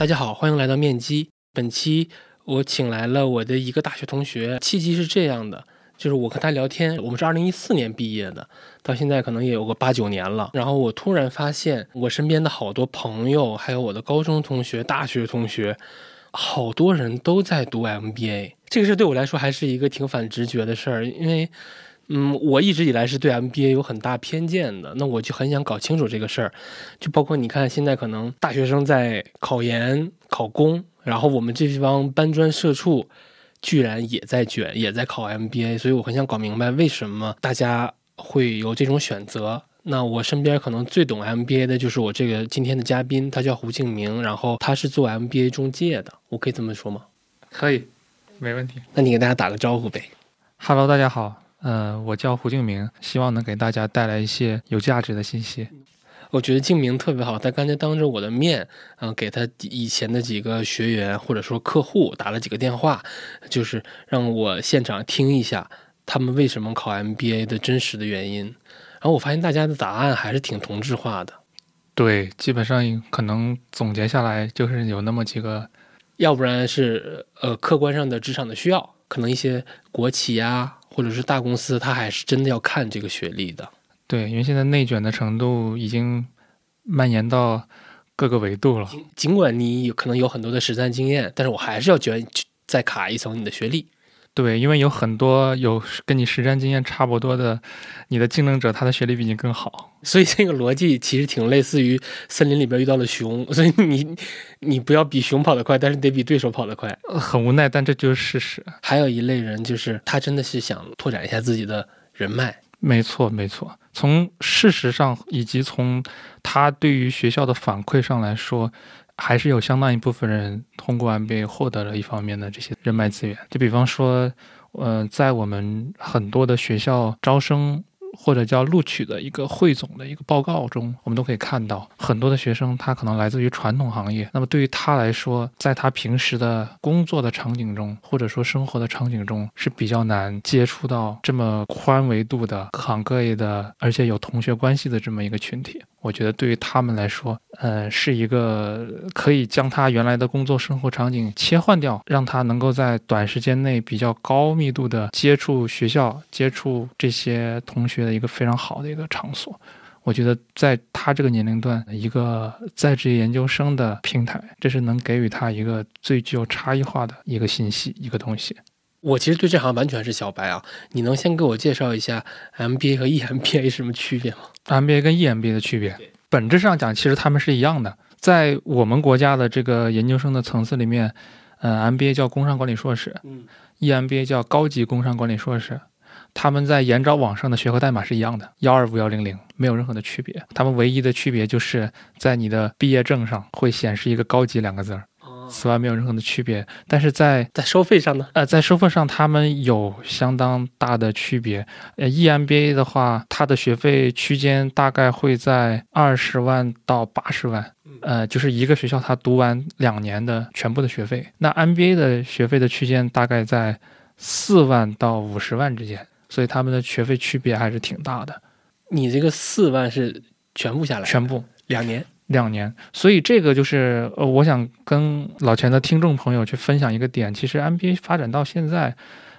大家好，欢迎来到面基。本期我请来了我的一个大学同学，契机是这样的，就是我和他聊天，我们是二零一四年毕业的，到现在可能也有个八九年了。然后我突然发现，我身边的好多朋友，还有我的高中同学、大学同学，好多人都在读 MBA。这个事对我来说还是一个挺反直觉的事儿，因为。嗯，我一直以来是对 MBA 有很大偏见的，那我就很想搞清楚这个事儿，就包括你看现在可能大学生在考研、考公，然后我们这帮搬砖社畜居然也在卷，也在考 MBA，所以我很想搞明白为什么大家会有这种选择。那我身边可能最懂 MBA 的就是我这个今天的嘉宾，他叫胡敬明，然后他是做 MBA 中介的，我可以这么说吗？可以，没问题。那你给大家打个招呼呗。Hello，大家好。呃，我叫胡敬明，希望能给大家带来一些有价值的信息。我觉得敬明特别好，他刚才当着我的面，嗯，给他以前的几个学员或者说客户打了几个电话，就是让我现场听一下他们为什么考 MBA 的真实的原因。然后我发现大家的答案还是挺同质化的。对，基本上可能总结下来就是有那么几个，要不然是呃客观上的职场的需要，可能一些国企啊。或者是大公司，他还是真的要看这个学历的。对，因为现在内卷的程度已经蔓延到各个维度了。尽管你有可能有很多的实战经验，但是我还是要卷再卡一层你的学历。对，因为有很多有跟你实战经验差不多的，你的竞争者，他的学历比你更好，所以这个逻辑其实挺类似于森林里边遇到了熊，所以你你不要比熊跑得快，但是得比对手跑得快。很无奈，但这就是事实。还有一类人，就是他真的是想拓展一下自己的人脉。没错，没错。从事实上，以及从他对于学校的反馈上来说。还是有相当一部分人通过 MBA 获得了一方面的这些人脉资源，就比方说，呃，在我们很多的学校招生。或者叫录取的一个汇总的一个报告中，我们都可以看到很多的学生，他可能来自于传统行业。那么对于他来说，在他平时的工作的场景中，或者说生活的场景中，是比较难接触到这么宽维度的各行各业的，而且有同学关系的这么一个群体。我觉得对于他们来说，呃，是一个可以将他原来的工作生活场景切换掉，让他能够在短时间内比较高密度的接触学校、接触这些同学。的一个非常好的一个场所，我觉得在他这个年龄段，一个在职研究生的平台，这是能给予他一个最具有差异化的一个信息，一个东西。我其实对这行完全是小白啊，你能先给我介绍一下 MBA 和 EMBA 什么区别吗？MBA 跟 EMBA 的区别，本质上讲，其实他们是一样的。在我们国家的这个研究生的层次里面，呃，MBA 叫工商管理硕士，嗯，EMBA 叫高级工商管理硕士。他们在研招网上的学科代码是一样的，幺二五幺零零，没有任何的区别。他们唯一的区别就是在你的毕业证上会显示一个“高级”两个字儿，此外没有任何的区别。但是在在收费上呢？呃，在收费上他们有相当大的区别。呃，EMBA 的话，它的学费区间大概会在二十万到八十万，呃，就是一个学校他读完两年的全部的学费。那 MBA 的学费的区间大概在四万到五十万之间。所以他们的学费区别还是挺大的。你这个四万是全部下来？全部两年，两年。所以这个就是呃，我想跟老钱的听众朋友去分享一个点。其实 MBA 发展到现在，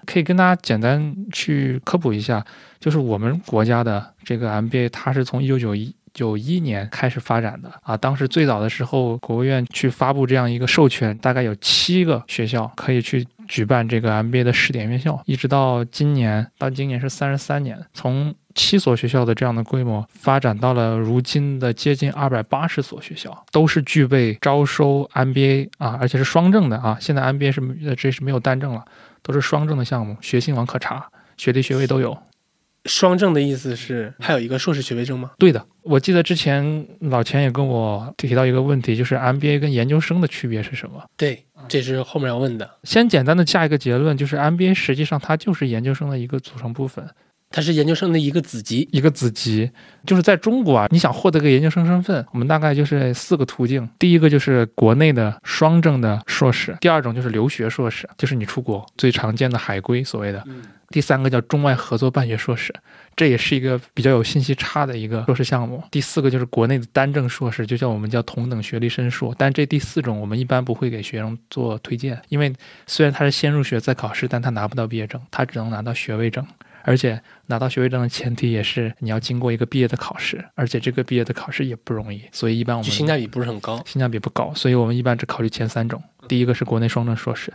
可以跟大家简单去科普一下，就是我们国家的这个 MBA，它是从一九九一九一年开始发展的啊。当时最早的时候，国务院去发布这样一个授权，大概有七个学校可以去。举办这个 MBA 的试点院校，一直到今年，到今年是三十三年，从七所学校的这样的规模发展到了如今的接近二百八十所学校，都是具备招收 MBA 啊，而且是双证的啊。现在 MBA 是这是没有单证了，都是双证的项目，学信网可查，学历学位都有。双证的意思是还有一个硕士学位证吗？对的，我记得之前老钱也跟我提到一个问题，就是 MBA 跟研究生的区别是什么？对，这是后面要问的。先简单的下一个结论，就是 MBA 实际上它就是研究生的一个组成部分，它是研究生的一个子级，一个子级。就是在中国啊，你想获得个研究生身份，我们大概就是四个途径。第一个就是国内的双证的硕士，第二种就是留学硕士，就是你出国最常见的海归所谓的。第三个叫中外合作办学硕士，这也是一个比较有信息差的一个硕士项目。第四个就是国内的单证硕士，就叫我们叫同等学历申硕，但这第四种我们一般不会给学生做推荐，因为虽然他是先入学再考试，但他拿不到毕业证，他只能拿到学位证。而且拿到学位证的前提也是你要经过一个毕业的考试，而且这个毕业的考试也不容易，所以一般我们性价比不是很高。性价比不高，所以我们一般只考虑前三种：第一个是国内双证硕士，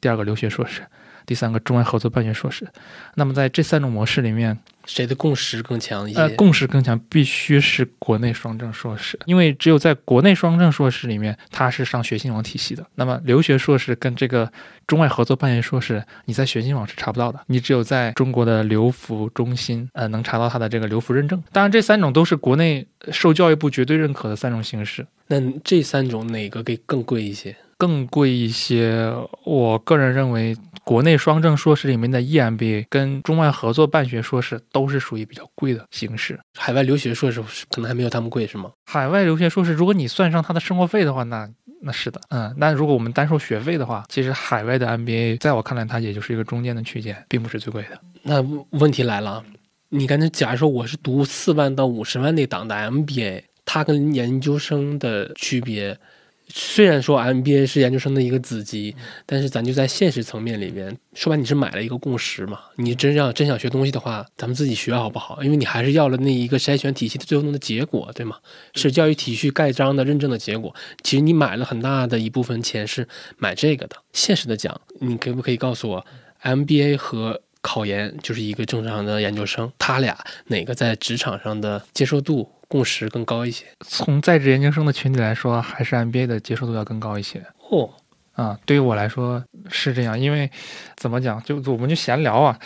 第二个留学硕士，第三个中外合作办学硕士。那么在这三种模式里面，谁的共识更强一些？呃，共识更强，必须是国内双证硕士，因为只有在国内双证硕士里面，它是上学信网体系的。那么留学硕士跟这个中外合作办学硕士，你在学信网是查不到的，你只有在中国的留服中心，呃，能查到它的这个留服认证。当然，这三种都是国内受教育部绝对认可的三种形式。那这三种哪个给更贵一些？更贵一些，我个人认为，国内双证硕士里面的 EMBA 跟中外合作办学硕士都是属于比较贵的形式。海外留学硕士可能还没有他们贵，是吗？海外留学硕士，如果你算上他的生活费的话，那那是的，嗯。那如果我们单说学费的话，其实海外的 MBA 在我看来，它也就是一个中间的区间，并不是最贵的。那问题来了，你刚才假如说我是读四万到五十万那档的 MBA，它跟研究生的区别？虽然说 MBA 是研究生的一个子集，但是咱就在现实层面里面，说白你是买了一个共识嘛。你真要真想学东西的话，咱们自己学好不好？因为你还是要了那一个筛选体系的最终的结果，对吗？是教育体系盖章的认证的结果。其实你买了很大的一部分钱是买这个的。现实的讲，你可不可以告诉我，MBA 和考研就是一个正常的研究生，他俩哪个在职场上的接受度？共识更高一些。从在职研究生的群体来说，还是 MBA 的接受度要更高一些。哦，啊，对于我来说是这样，因为怎么讲，就我们就闲聊啊。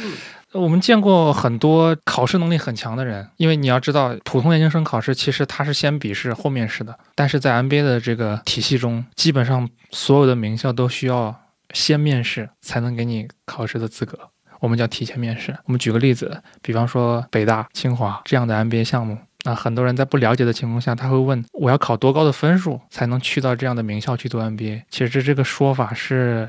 我们见过很多考试能力很强的人，因为你要知道，普通研究生考试其实它是先笔试后面试的，但是在 MBA 的这个体系中，基本上所有的名校都需要先面试才能给你考试的资格，我们叫提前面试。我们举个例子，比方说北大、清华这样的 MBA 项目。那很多人在不了解的情况下，他会问我要考多高的分数才能去到这样的名校去读 MBA？其实这个说法是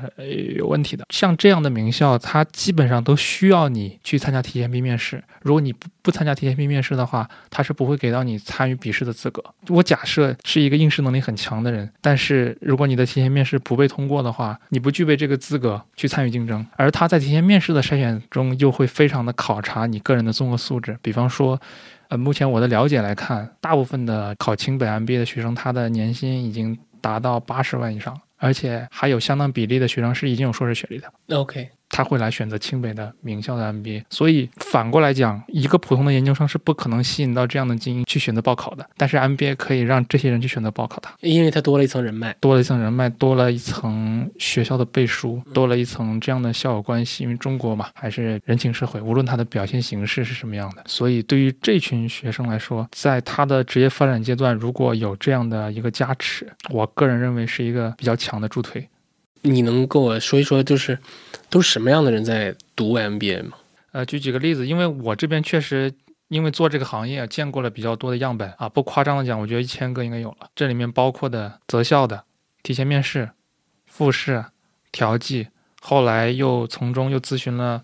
有问题的。像这样的名校，它基本上都需要你去参加提前批面试。如果你不不参加提前批面试的话，他是不会给到你参与笔试的资格。我假设是一个应试能力很强的人，但是如果你的提前面试不被通过的话，你不具备这个资格去参与竞争。而他在提前面试的筛选中，又会非常的考察你个人的综合素质，比方说。呃，目前我的了解来看，大部分的考清北 MBA 的学生，他的年薪已经达到八十万以上，而且还有相当比例的学生是已经有硕士学历的。OK。他会来选择清北的名校的 MBA，所以反过来讲，一个普通的研究生是不可能吸引到这样的精英去选择报考的。但是 MBA 可以让这些人去选择报考它，因为它多了一层人脉，多了一层人脉，多了一层学校的背书，多了一层这样的校友关系。因为中国嘛，还是人情社会，无论他的表现形式是什么样的，所以对于这群学生来说，在他的职业发展阶段，如果有这样的一个加持，我个人认为是一个比较强的助推。你能跟我说一说，就是都是什么样的人在读 MBA 吗？呃，举几个例子，因为我这边确实因为做这个行业见过了比较多的样本啊，不夸张的讲，我觉得一千个应该有了。这里面包括的择校的、提前面试、复试、调剂，后来又从中又咨询了。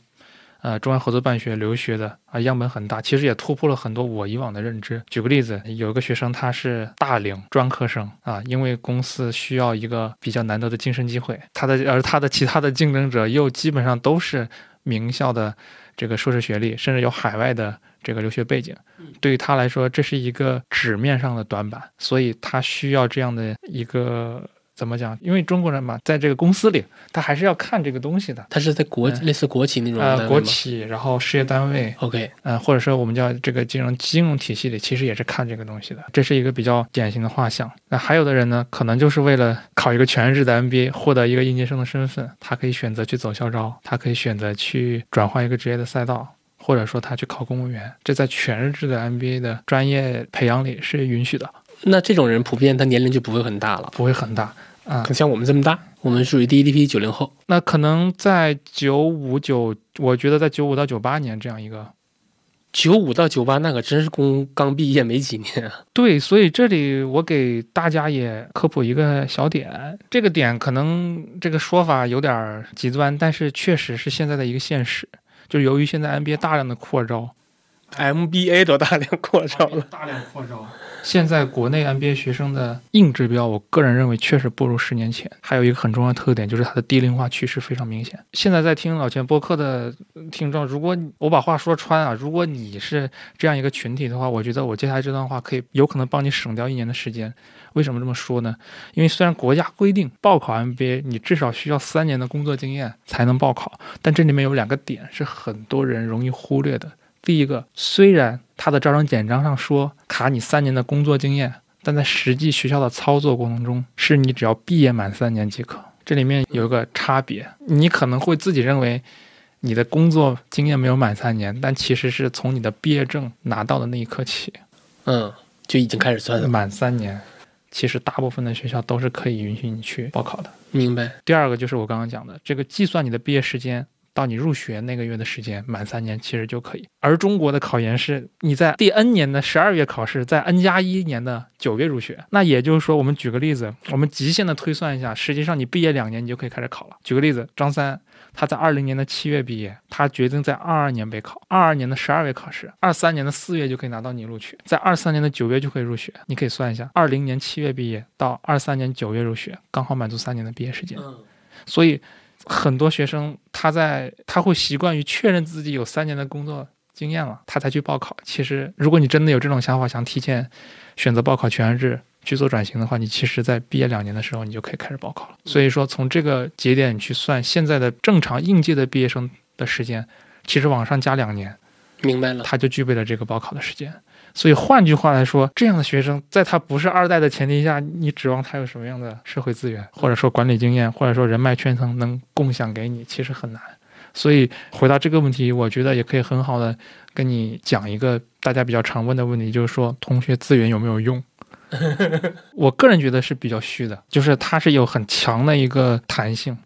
呃，中外合作办学留学的啊，样本很大，其实也突破了很多我以往的认知。举个例子，有一个学生他是大龄专科生啊，因为公司需要一个比较难得的晋升机会，他的而他的其他的竞争者又基本上都是名校的这个硕士学历，甚至有海外的这个留学背景，对于他来说这是一个纸面上的短板，所以他需要这样的一个。怎么讲？因为中国人嘛，在这个公司里，他还是要看这个东西的。他是在国类似国企那种呃，国企，然后事业单位，OK，呃，或者说我们叫这个金融金融体系里，其实也是看这个东西的。这是一个比较典型的画像。那还有的人呢，可能就是为了考一个全日制的 MBA，获得一个应届生的身份，他可以选择去走校招，他可以选择去转换一个职业的赛道，或者说他去考公务员。这在全日制的 MBA 的专业培养里是允许的。那这种人普遍他年龄就不会很大了，不会很大。啊，可像我们这么大，我们属于第一批九零后。那可能在九五九，我觉得在九五到九八年这样一个，九五到九八那可真是工刚毕业没几年啊。对，所以这里我给大家也科普一个小点，这个点可能这个说法有点极端，但是确实是现在的一个现实，就是由于现在 NBA 大量的扩招，MBA 都大量扩招了。大量扩招。现在国内 MBA 学生的硬指标，我个人认为确实不如十年前。还有一个很重要的特点，就是它的低龄化趋势非常明显。现在在听老钱播客的听众，如果我把话说穿啊，如果你是这样一个群体的话，我觉得我接下来这段话可以有可能帮你省掉一年的时间。为什么这么说呢？因为虽然国家规定报考 MBA 你至少需要三年的工作经验才能报考，但这里面有两个点是很多人容易忽略的。第一个，虽然他的招生简章上说卡你三年的工作经验，但在实际学校的操作过程中，是你只要毕业满三年即可。这里面有一个差别，你可能会自己认为你的工作经验没有满三年，但其实是从你的毕业证拿到的那一刻起，嗯，就已经开始算了。满三年。其实大部分的学校都是可以允许你去报考的。明白。第二个就是我刚刚讲的，这个计算你的毕业时间到你入学那个月的时间满三年，其实就可以。而中国的考研是你在第 N 年的十二月考试，在 N 加一年的九月入学。那也就是说，我们举个例子，我们极限的推算一下，实际上你毕业两年，你就可以开始考了。举个例子，张三他在二零年的七月毕业，他决定在二二年备考，二二年的十二月考试，二三年的四月就可以拿到你录取，在二三年的九月就可以入学。你可以算一下，二零年七月毕业到二三年九月入学，刚好满足三年的毕业时间。嗯所以很多学生他在他会习惯于确认自己有三年的工作经验了，他才去报考。其实，如果你真的有这种想法，想提前选择报考全日制去做转型的话，你其实在毕业两年的时候，你就可以开始报考了。所以说，从这个节点你去算现在的正常应届的毕业生的时间，其实往上加两年，明白了。他就具备了这个报考的时间。所以换句话来说，这样的学生在他不是二代的前提下，你指望他有什么样的社会资源，或者说管理经验，或者说人脉圈层能共享给你，其实很难。所以回答这个问题，我觉得也可以很好的跟你讲一个大家比较常问的问题，就是说同学资源有没有用？我个人觉得是比较虚的，就是它是有很强的一个弹性。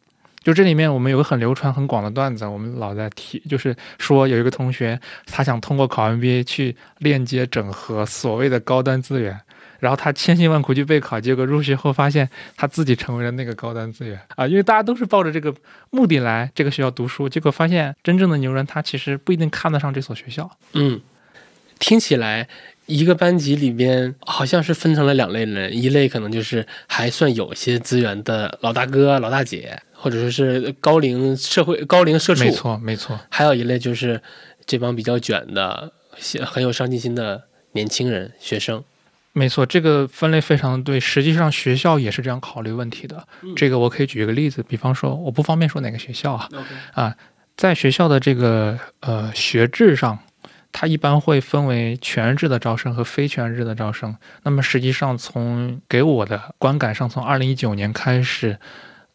就这里面我们有个很流传很广的段子，我们老在提，就是说有一个同学他想通过考 MBA 去链接整合所谓的高端资源，然后他千辛万苦去备考，结果入学后发现他自己成为了那个高端资源啊，因为大家都是抱着这个目的来这个学校读书，结果发现真正的牛人他其实不一定看得上这所学校。嗯，听起来一个班级里边好像是分成了两类人，一类可能就是还算有些资源的老大哥、老大姐，或者说是高龄社会、高龄社畜没，错，没错。还有一类就是这帮比较卷的、很有上进心的年轻人、学生。没错，这个分类非常对。实际上，学校也是这样考虑问题的。这个我可以举一个例子，比方说，我不方便说哪个学校啊，啊，在学校的这个呃学制上，它一般会分为全日制的招生和非全日制的招生。那么实际上，从给我的观感上，从二零一九年开始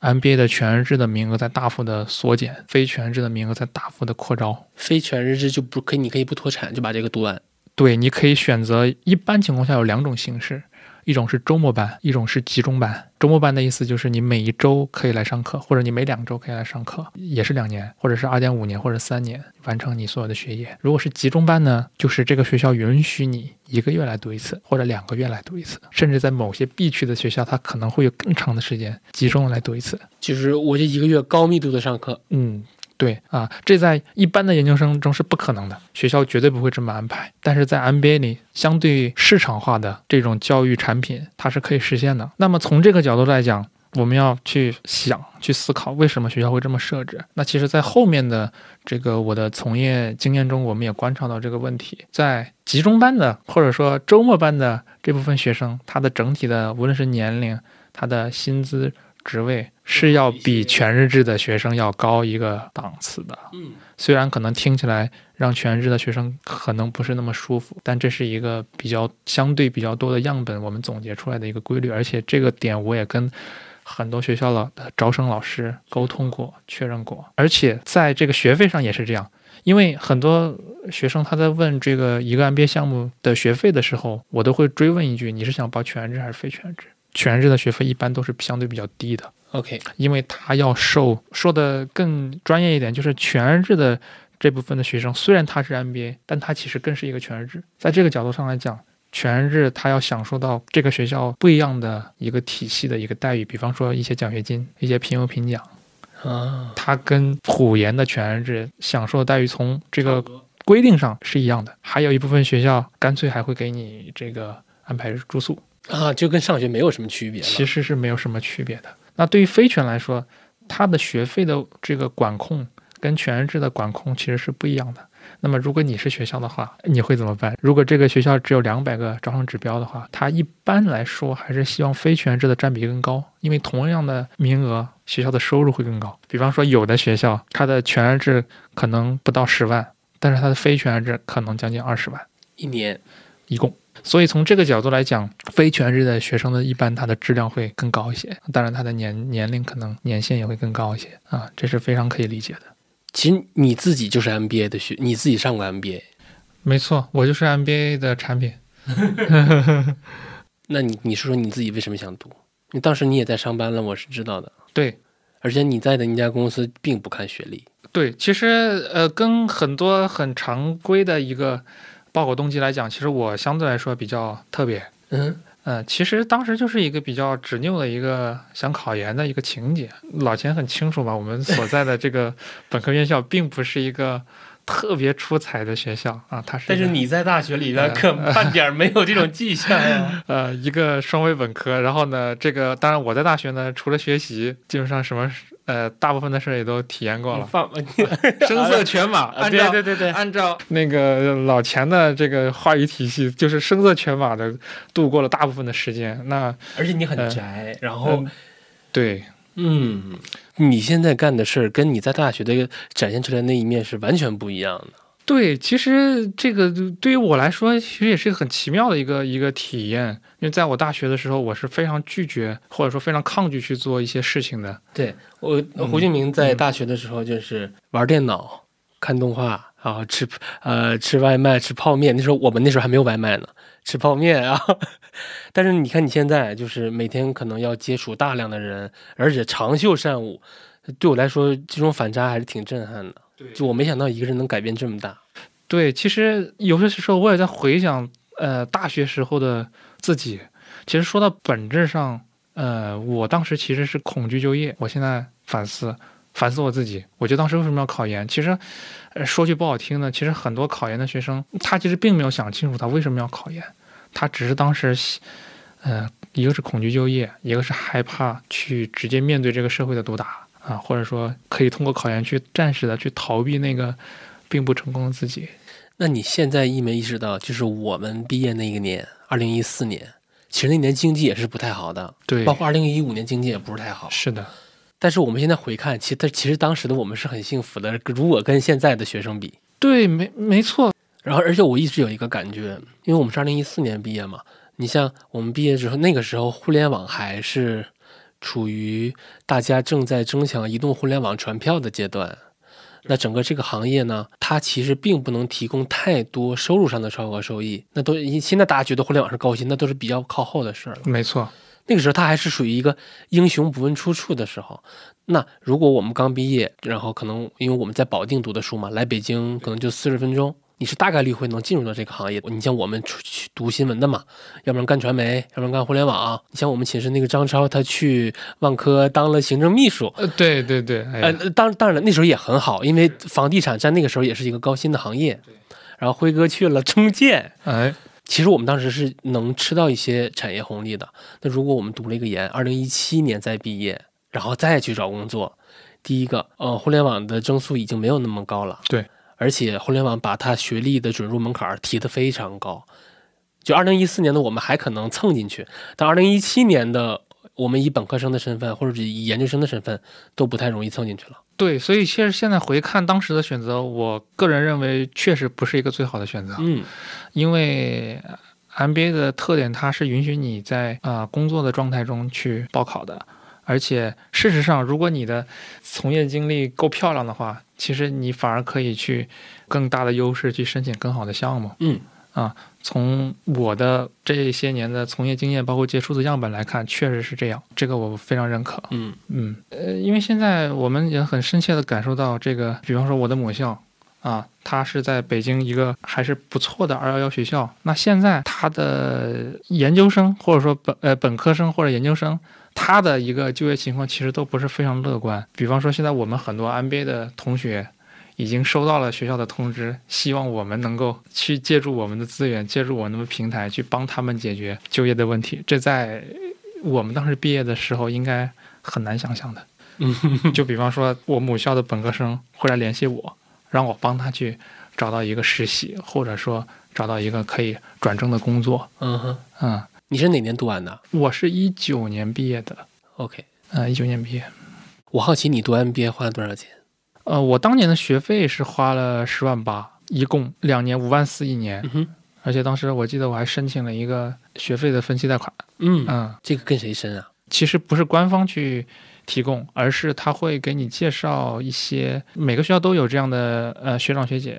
，MBA 的全日制的名额在大幅的缩减，非全日制的名额在大幅的扩招。非全日制就不可以，你可以不脱产就把这个读完。对，你可以选择，一般情况下有两种形式，一种是周末班，一种是集中班。周末班的意思就是你每一周可以来上课，或者你每两周可以来上课，也是两年，或者是二点五年或者三年完成你所有的学业。如果是集中班呢，就是这个学校允许你一个月来读一次，或者两个月来读一次，甚至在某些必去的学校，它可能会有更长的时间集中来读一次。就是我这一个月高密度的上课，嗯，对啊，这在一般的研究生中是不可能的，学校绝对不会这么安排。但是在 MBA 里，相对市场化的这种教育产品，它是可以实现的。那么从这个角度来讲，我们要去想、去思考，为什么学校会这么设置？那其实，在后面的这个我的从业经验中，我们也观察到这个问题，在集中班的或者说周末班的这部分学生，他的整体的无论是年龄、他的薪资、职位是要比全日制的学生要高一个档次的。嗯，虽然可能听起来让全日制的学生可能不是那么舒服，但这是一个比较相对比较多的样本，我们总结出来的一个规律。而且这个点我也跟很多学校的招生老师沟通过、确认过，而且在这个学费上也是这样。因为很多学生他在问这个一个 MBA 项目的学费的时候，我都会追问一句：你是想报全日制还是非全日制？全日制的学费一般都是相对比较低的，OK，因为他要受说的更专业一点，就是全日制的这部分的学生，虽然他是 MBA，但他其实更是一个全日制。在这个角度上来讲，全日制他要享受到这个学校不一样的一个体系的一个待遇，比方说一些奖学金、一些评优评奖，啊，它跟普研的全日制享受的待遇从这个规定上是一样的。还有一部分学校干脆还会给你这个安排住宿，啊，就跟上学没有什么区别。其实是没有什么区别的。那对于非全来说，它的学费的这个管控跟全日制的管控其实是不一样的。那么，如果你是学校的话，你会怎么办？如果这个学校只有两百个招生指标的话，它一般来说还是希望非全日制的占比更高，因为同样的名额，学校的收入会更高。比方说，有的学校它的全日制可能不到十万，但是它的非全日制可能将近二十万一年，一共。所以从这个角度来讲，非全日制的学生的一般他的质量会更高一些，当然他的年年龄可能年限也会更高一些啊，这是非常可以理解的。其实你自己就是 MBA 的学，你自己上过 MBA，没错，我就是 MBA 的产品。那你你说说你自己为什么想读？你当时你也在上班了，我是知道的。对，而且你在的那家公司并不看学历。对，其实呃，跟很多很常规的一个报考动机来讲，其实我相对来说比较特别。嗯，呃，其实当时就是一个比较执拗的一个想考研的一个情节。老钱很清楚嘛，我们所在的这个本科院校并不是一个特别出彩的学校啊，它是。但是你在大学里边呃可半点没有这种迹象呀。呃，一个双非本科，然后呢，这个当然我在大学呢，除了学习，基本上什么呃大部分的事儿也都体验过了，你放 声色犬马，啊对按照对对对，按照那个老钱的这个话语体系，就是声色犬马的度过了大部分的时间。那而且你很呃宅，然后对，嗯，你现在干的事儿跟你在大学的展现出来那一面是完全不一样的。对，其实这个对于我来说，其实也是一个很奇妙的一个一个体验。因为在我大学的时候，我是非常拒绝或者说非常抗拒去做一些事情的。对我，嗯胡俊明在大学的时候就是玩电脑、看动画，然后吃呃吃外卖、吃泡面。那时候我们那时候还没有外卖呢，吃泡面啊。但是你看你现在，就是每天可能要接触大量的人，而且长袖善舞，对我来说这种反差还是挺震撼的。对就我没想到一个人能改变这么大。对，其实有些时候我也在回想，呃，大学时候的自己。其实说到本质上，呃，我当时其实是恐惧就业。我现在反思，反思我自己，我觉得当时为什么要考研？其实，呃，说句不好听的，其实很多考研的学生，他其实并没有想清楚他为什么要考研，他只是当时，呃，一个是恐惧就业，一个是害怕去直接面对这个社会的毒打啊，或者说可以通过考研去暂时的去逃避那个并不成功的自己。那你现在意没意识到，就是我们毕业那个年，二零一四年，其实那年经济也是不太好的，对，包括二零一五年经济也不是太好。是的，但是我们现在回看，其实其实当时的我们是很幸福的，如果跟现在的学生比。对，没没错，然后，而且我一直有一个感觉，因为我们是二零一四年毕业嘛，你像我们毕业之后，那个时候互联网还是处于大家正在争抢移动互联网传票的阶段。那整个这个行业呢，它其实并不能提供太多收入上的超额收益。那都现在大家觉得互联网是高薪，那都是比较靠后的事儿了。没错，那个时候它还是属于一个英雄不问出处的时候。那如果我们刚毕业，然后可能因为我们在保定读的书嘛，来北京可能就四十分钟，你是大概率会能进入到这个行业。你像我们出去读新闻的嘛，要不然干传媒，要不然干互联网。你像我们寝室那个张超，他去万科当了行政秘书。呃，对对对，哎呃，当当然了，那时候也很好，因为房地产在那个时候也是一个高薪的行业。然后辉哥去了中建，哎，其实我们当时是能吃到一些产业红利的。那如果我们读了一个研，二零一七年再毕业，然后再去找工作，第一个，呃，互联网的增速已经没有那么高了。对，而且互联网把它学历的准入门槛儿提得非常高。就二零一四年的我们还可能蹭进去，但二零一七年的我们以本科生的身份或者是以研究生的身份都不太容易蹭进去了。对，所以其实现在回看当时的选择，我个人认为确实不是一个最好的选择，嗯，因为 MBA 的特点，它是允许你在啊、呃工作的状态中去报考的。而且事实上，如果你的从业经历够漂亮的话，其实你反而可以去更大的优势去申请更好的项目。嗯，啊，从我的这些年的从业经验，包括接触的样本来看，确实是这样，这个我非常认可。嗯嗯，呃，因为现在我们也很深切的感受到这个，比方说我的母校。啊，他是在北京一个还是不错的二幺幺学校。那现在他的研究生或者说本呃本科生或者研究生，他的一个就业情况其实都不是非常乐观。比方说，现在我们很多 MBA 的同学已经收到了学校的通知，希望我们能够去借助我们的资源，借助我们的平台去帮他们解决就业的问题。这在我们当时毕业的时候应该很难想象的。嗯，就比方说，我母校的本科生会来联系我，让我帮他去找到一个实习，或者说找到一个可以转正的工作。嗯哼，嗯，你是哪年读完的我是一九年毕业的，？OK，呃，一九年毕业。我好奇你读 MBA 花了多少钱？呃，我当年的学费是花了十万八，一共两年五万四一年，嗯哼，而且当时我记得我还申请了一个学费的分期贷款。嗯，嗯，这个跟谁申啊？其实不是官方去提供，而是他会给你介绍一些，每个学校都有这样的呃学长学姐，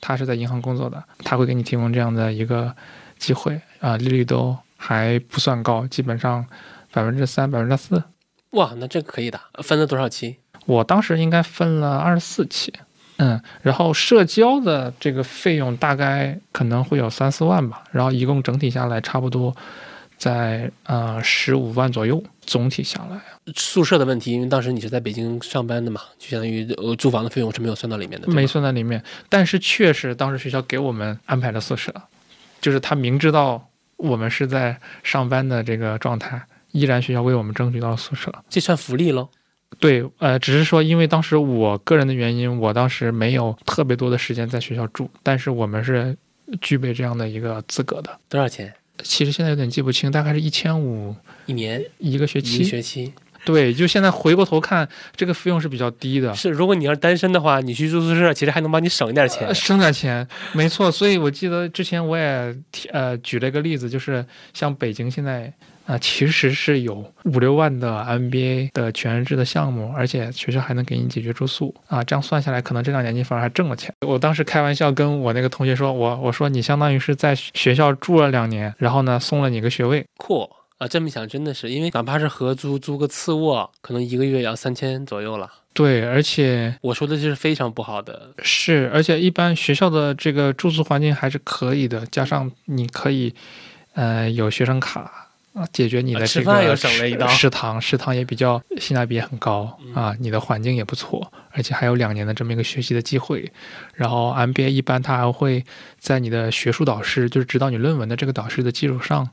他是在银行工作的，他会给你提供这样的一个机会啊、利率都还不算高，基本上百分之三、百分之四。哇，那这个可以的。分了多少期？我当时应该分了二十四期，嗯，然后社交的这个费用大概可能会有三四万吧，然后一共整体下来差不多在呃十五万左右，总体下来。宿舍的问题，因为当时你是在北京上班的嘛，就相当于呃租房的费用是没有算到里面的，没算在里面，但是确实当时学校给我们安排了宿舍，就是他明知道我们是在上班的这个状态，依然学校为我们争取到宿舍。这算福利喽。对，呃，只是说因为当时我个人的原因，我当时没有特别多的时间在学校住，但是我们是具备这样的一个资格的。多少钱？其实现在有点记不清，大概是一千五一年一个学期一个。学期 对，就现在回过头看，这个费用是比较低的。是，如果你要是单身的话，你去住宿舍，其实还能帮你省一点钱呃，。省点钱，没错。所以我记得之前我也提呃举了一个例子，就是像北京现在啊、呃其实是有五六万的 MBA 的全日制的项目，而且学校还能给你解决住宿啊。这样算下来，可能这两年你反而还挣了钱。我当时开玩笑跟我那个同学说，我我说你相当于是在学校住了两年，然后呢送了你个学位。酷啊！这么想，真的是，因为哪怕是合租租个次卧，可能一个月也要三千左右了。对，而且我说的就是非常不好的，是，而且一般学校的这个住宿环境还是可以的，加上你可以，呃，有学生卡啊，解决你的这个食食堂，食堂也比较性价比也很高嗯啊，你的环境也不错，而且还有两年的这么一个学习的机会。然后 MBA 一般他还会在你的学术导师，就是指导你论文的这个导师的基础上。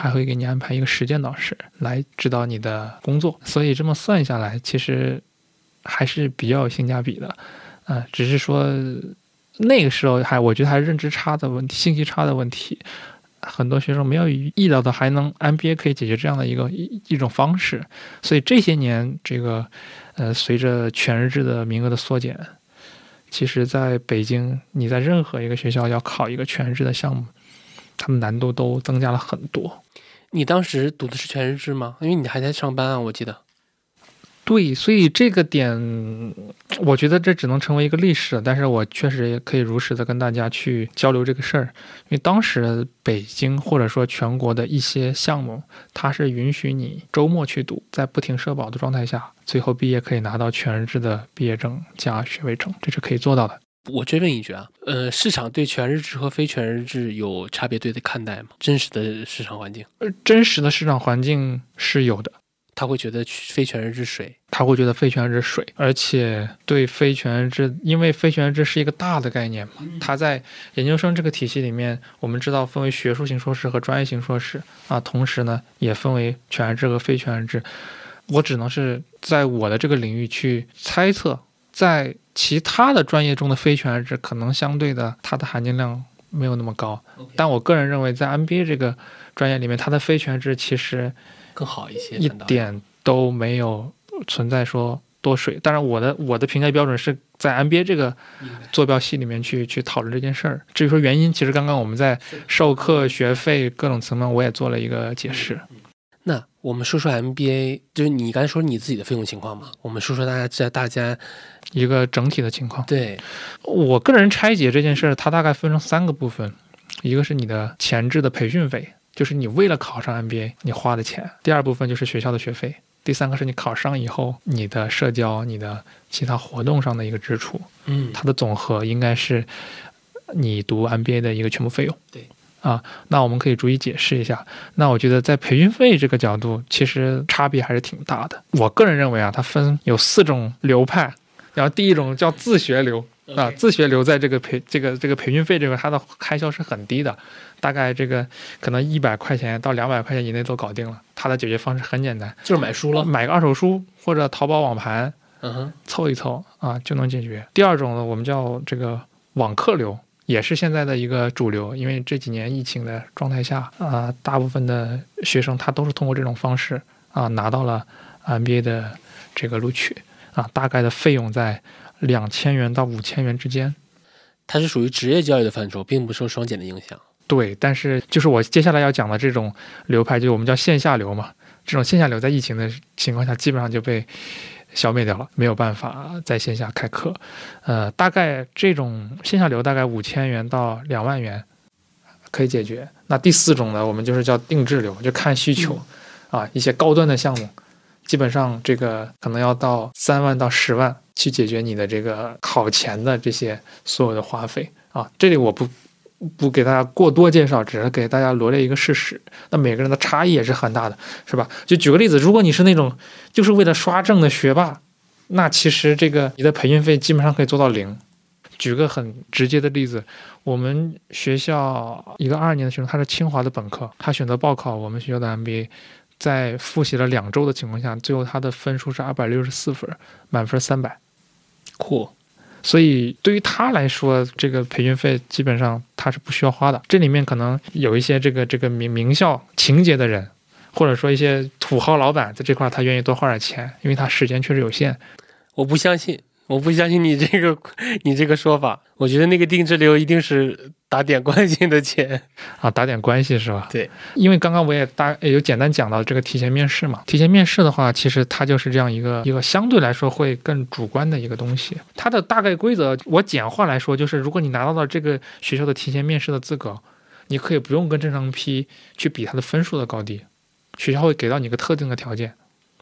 还会给你安排一个实践导师来指导你的工作，所以这么算下来，其实还是比较有性价比的。啊，只是说那个时候还我觉得还是认知差的问题、信息差的问题，很多学生没有意料到还能 MBA 可以解决这样的一个一一种方式，所以这些年这个呃随着全日制的名额的缩减，其实在北京你在任何一个学校要考一个全日制的项目，他们难度都增加了很多。你当时读的是全日制吗？因为你还在上班啊，我记得。对，所以这个点，我觉得这只能成为一个历史，但是我确实也可以如实的跟大家去交流这个事儿，因为当时北京或者说全国的一些项目，它是允许你周末去读，在不停社保的状态下，最后毕业可以拿到全日制的毕业证加学位证，这是可以做到的。我追问一句啊，呃，市场对全日制和非全日制有差别对待看待吗？真实的市场环境，呃，真实的市场环境是有的。他会觉得非全日制水，他会觉得非全日制水，而且对非全日制，因为非全日制是一个大的概念嘛，它在研究生这个体系里面，我们知道分为学术型硕士和专业型硕士啊，同时呢也分为全日制和非全日制。我只能是在我的这个领域去猜测，在其他的专业中的非全日制可能相对的它的含金量没有那么高，但我个人认为在 MBA 这个专业里面，它的非全日制其实更好一些，一点都没有存在说多水。当然，我的我的评价标准是在 MBA 这个坐标系里面去去讨论这件事儿。至于说原因，其实刚刚我们在授课学费各种层面，我也做了一个解释。那我们说说 MBA，就是你刚才说你自己的费用情况嘛，我们说说大家在大家一个整体的情况，对我个人拆解这件事儿，它大概分成三个部分，一个是你的前置的培训费，就是你为了考上 MBA 你花的钱；第二部分就是学校的学费；第三个是你考上以后你的社交、你的其他活动上的一个支出，嗯，它的总和应该是你读 MBA 的一个全部费用。对。啊，那我们可以逐一解释一下。那我觉得在培训费这个角度，其实差别还是挺大的。我个人认为啊，它分有四种流派，然后第一种叫自学流啊，自学流在这个培这个这个培训费这个它的开销是很低的，大概这个可能一百块钱到两百块钱以内都搞定了。它的解决方式很简单，就是买书了。买个二手书或者淘宝网盘嗯哼，凑一凑啊就能解决。第二种呢，我们叫这个网课流。也是现在的一个主流，因为这几年疫情的状态下，啊、大部分的学生他都是通过这种方式啊、拿到了 MBA 的这个录取啊，大概的费用在两千元到五千元之间。它是属于职业教育的范畴，并不受双减的影响。对，但是就是我接下来要讲的这种流派，就是我们叫线下流嘛。这种线下流在疫情的情况下，基本上就被消灭掉了，没有办法在线下开课。呃，大概这种线下流大概五千元到两万元可以解决。那第四种呢，我们就是叫定制流，就看需求、啊，一些高端的项目，基本上这个可能要到三万到十万去解决你的这个考前的这些所有的花费啊。这里我不不给大家过多介绍，只是给大家罗列一个事实。那每个人的差异也是很大的，是吧？就举个例子，如果你是那种就是为了刷证的学霸，那其实这个你的培训费基本上可以做到零。举个很直接的例子，我们学校一个二年的学生，他是清华的本科，他选择报考我们学校的 MBA，在复习了两周的情况下，最后他的分数是二百六十四分，满分三百。酷，所以对于他来说，这个培训费基本上他是不需要花的。这里面可能有一些这个这个名名校情节的人，或者说一些土豪老板，在这块他愿意多花点钱，因为他时间确实有限。我不相信，我不相信你这个 你这个说法。我觉得那个定制流一定是打点关系的钱。啊，打点关系是吧？对，因为刚刚我也大也有简单讲到这个提前面试嘛。提前面试的话，其实它就是这样一个一个相对来说会更主观的一个东西。它的大概规则，我简化来说，就是如果你拿到了这个学校的提前面试的资格，你可以不用跟正常批去比它的分数的高低，学校会给到你一个特定的条件。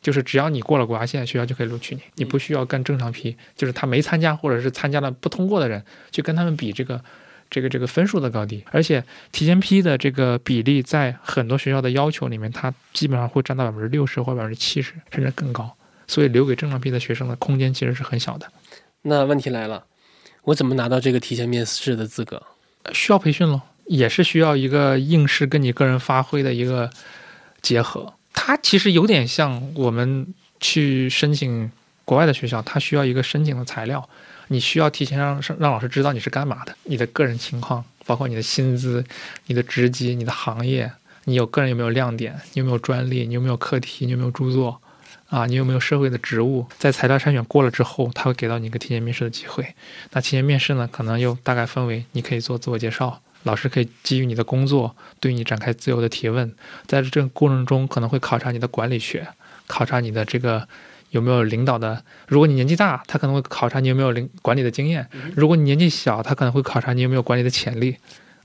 就是只要你过了国家线，学校就可以录取你，你不需要跟正常批，就是他没参加或者是参加了不通过的人，去跟他们比这个这个这个分数的高低。而且提前批的这个比例，在很多学校的要求里面，它基本上会占到百分之六十或百分之七十，甚至更高。所以留给正常批的学生的空间其实是很小的。那问题来了，我怎么拿到这个提前面试的资格？呃需要培训咯，也是需要一个应试跟你个人发挥的一个结合。它其实有点像我们去申请国外的学校，它需要一个申请的材料，你需要提前让让老师知道你是干嘛的，你的个人情况，包括你的薪资、你的职级、你的行业，你有个人有没有亮点，你有没有专利，你有没有课题，你有没有著作。啊，你有没有社会的职务？在材料筛选过了之后，他会给到你一个提前面试的机会。那提前面试呢，可能又大概分为你可以做自我介绍，老师可以基于你的工作对你展开自由的提问，在这个过程中可能会考察你的管理学，考察你的这个有没有领导的。如果你年纪大，他可能会考察你有没有领管理的经验；如果你年纪小，他可能会考察你有没有管理的潜力。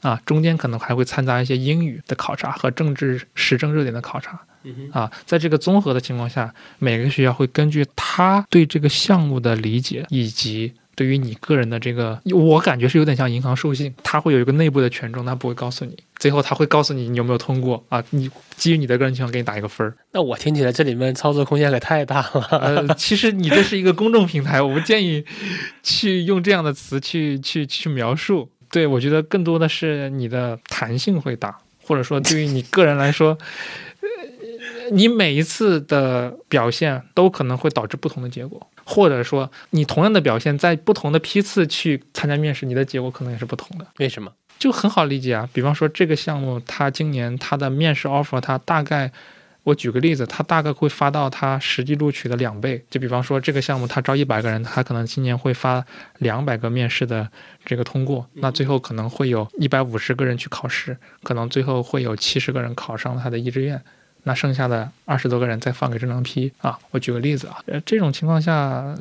啊，中间可能还会掺杂一些英语的考察和政治时政热点的考察。嗯啊，在这个综合的情况下，每个学校会根据他对这个项目的理解，以及对于你个人的这个，我感觉是有点像银行授信，它会有一个内部的权重，它不会告诉你，最后它会告诉你你有没有通过啊，你基于你的个人情况给你打一个分儿。那我听起来这里面操作空间可太大了。呃，其实你这是一个公众平台，我不建议去用这样的词去去去描述。对我觉得更多的是你的弹性会大，或者说对于你个人来说。你每一次的表现都可能会导致不同的结果，或者说你同样的表现在不同的批次去参加面试，你的结果可能也是不同的。为什么？就很好理解啊，比方说这个项目，它今年它的面试 offer，它大概，我举个例子，它大概会发到它实际录取的两倍。就比方说这个项目它招一百个人，他可能今年会发两百个面试的这个通过，那最后可能会有一百五十个人去考试，可能最后会有七十个人考上了他的一志愿。那剩下的二十多个人再放给正常批啊，我举个例子啊，呃，这种情况下，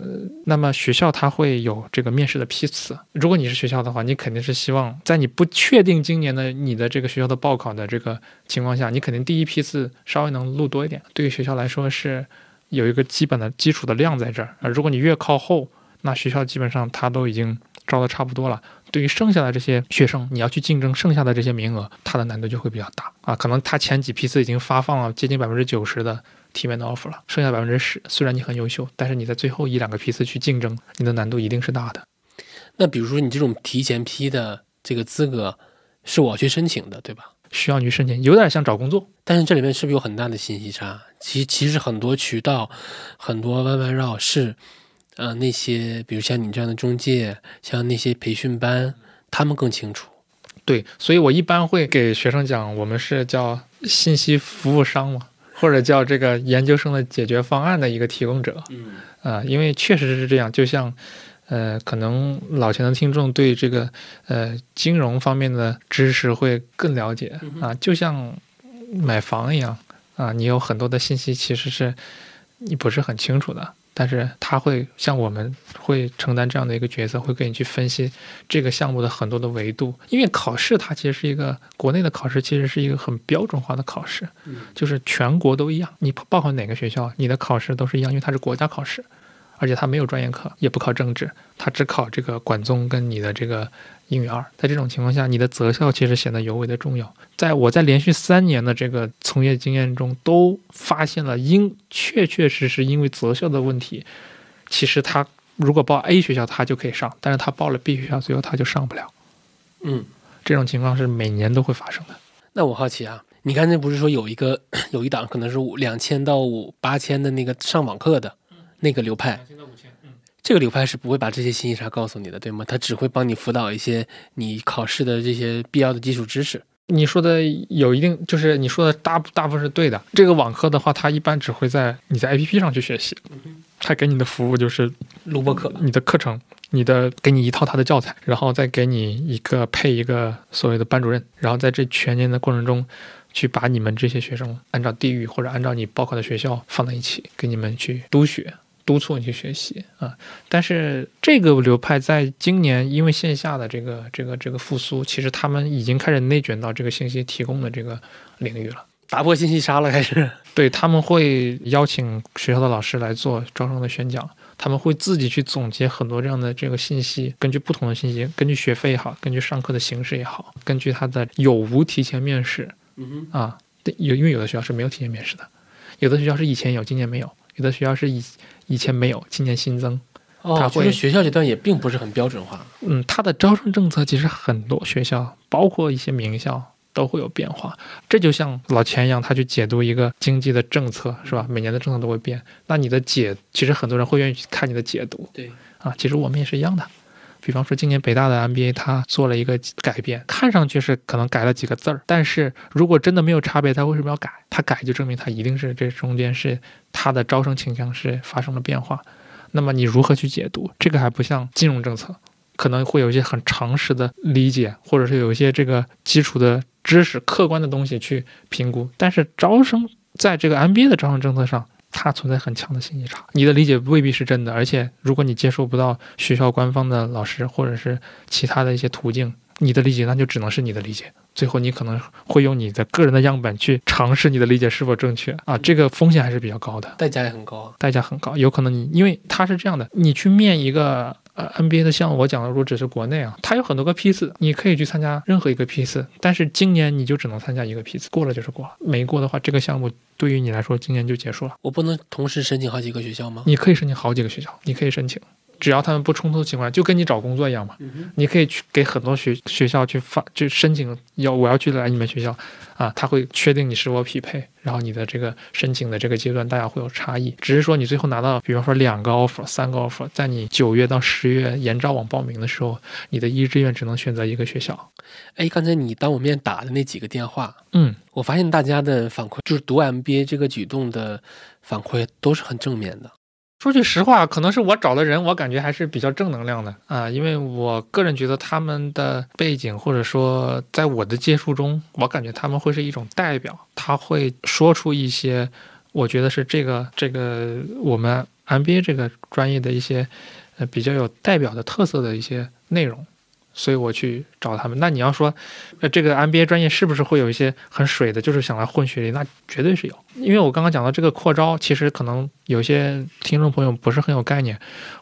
那么学校它会有这个面试的批次。如果你是学校的话，你肯定是希望在你不确定今年的你的这个学校的报考的这个情况下，你肯定第一批次稍微能录多一点。对于学校来说是有一个基本的基础的量在这儿啊。如果你越靠后，那学校基本上它都已经招的差不多了。对于剩下的这些学生，你要去竞争剩下的这些名额，它的难度就会比较大啊。可能他前几批次已经发放了接近百分之九十的提面的 offer 了，剩下百分之十，虽然你很优秀，但是你在最后一两个批次去竞争，你的难度一定是大的。那比如说你这种提前批的这个资格，是我去申请的，对吧？需要你去申请，有点像找工作。但是这里面是不是有很大的信息差？其其实很多渠道，很多弯弯绕是。呃，那些比如像你这样的中介，像那些培训班，他们更清楚。对，所以我一般会给学生讲，我们是叫信息服务商嘛，或者叫这个研究生的解决方案的一个提供者。嗯，啊，因为确实是这样，就像，呃，可能老钱的听众对这个呃金融方面的知识会更了解啊，就像买房一样啊，你有很多的信息其实是你不是很清楚的。但是他会像我们会承担这样的一个角色，会给你去分析这个项目的很多的维度。因为考试它其实是一个国内的考试，其实是一个很标准化的考试，就是全国都一样。你报考哪个学校，你的考试都是一样，因为它是国家考试，而且他没有专业课，也不考政治，他只考这个管综跟你的这个。英语二，在这种情况下，你的择校其实显得尤为的重要。在我在连续三年的这个从业经验中，都发现了因确确实实因为择校的问题，其实他如果报 A 学校，他就可以上，但是他报了 B 学校，最后他就上不了。嗯，这种情况是每年都会发生的。那我好奇啊，你刚才不是说有一个 有一档可能是五两千到五八千的那个上网课的那个流派？这个流派是不会把这些信息啥告诉你的，对吗？他只会帮你辅导一些你考试的这些必要的基础知识。你说的有一定，就是你说的大大部分是对的。这个网课的话，它一般只会在你在 APP 上去学习，他给你的服务就是录播课，你的课程，你的给你一套他的教材，然后再给你一个配一个所谓的班主任，然后在这全年的过程中，去把你们这些学生按照地域或者按照你报考的学校放在一起，给你们去督学。督促你去学习啊！但是这个流派在今年因为线下的这个这个这个复苏，其实他们已经开始内卷到这个信息提供的这个领域了，打破信息杀了，开始。对他们会邀请学校的老师来做招生的宣讲，他们会自己去总结很多这样的这个信息，根据不同的信息，根据学费也好，根据上课的形式也好，根据他的有无提前面试，嗯啊，有因为有的学校是没有提前面试的，有的学校是以前有，今年没有，有的学校是以。以前没有，今年新增。哦，其实学校阶段也并不是很标准化。嗯，它的招生政策其实很多学校，包括一些名校都会有变化。这就像老钱一样，他去解读一个经济的政策，是吧？每年的政策都会变。那你的解，其实很多人会愿意去看你的解读。对啊，其实我们也是一样的。比方说，今年北大的 MBA 它做了一个改变，看上去是可能改了几个字儿，但是如果真的没有差别，它为什么要改？它改就证明它一定是这中间是它的招生倾向是发生了变化。那么你如何去解读？这个还不像金融政策，可能会有一些很常识的理解，或者是有一些这个基础的知识、客观的东西去评估。但是招生在这个 MBA 的招生政策上。它存在很强的信息差，你的理解未必是真的，而且如果你接受不到学校官方的老师或者是其他的一些途径，你的理解那就只能是你的理解，最后你可能会用你的个人的样本去尝试你的。理解是否正确啊，这个风险还是比较高的，代价也很高，代价很高，有可能你因为它是这样的，你去面一个。呃，NBA 的项目我讲的如果只是国内啊，它有很多个批次，你可以去参加任何一个批次，但是今年你就只能参加一个批次，过了就是过了，没过的话，这个项目对于你来说今年就结束了。我不能同时申请好几个学校吗？你可以申请好几个学校，你可以申请。只要他们不冲突的情况下，就跟你找工作一样嘛。你可以去给很多学学校去发，就申请要我要去来你们学校，啊，他会确定你是否匹配，然后你的这个申请的这个阶段大家会有差异，只是说你最后拿到，比方说两个 offer、三个 offer，在你九月到十月研招网报名的时候，你的一志愿只能选择一个学校。哎，刚才你当我面打的那几个电话，嗯，我发现大家的反馈就是读 MBA 这个举动的反馈都是很正面的。说句实话，可能是我找的人，我感觉还是比较正能量的啊，因为我个人觉得他们的背景，或者说在我的接触中，我感觉他们会是一种代表，他会说出一些我觉得是这个这个我们 MBA 这个专业的一些呃比较有代表的特色的一些内容所以我去找他们。那你要说，呃，这个 MBA 专业是不是会有一些很水的，就是想来混学历？那绝对是有。因为我刚刚讲到这个扩招，其实可能有些听众朋友不是很有概念。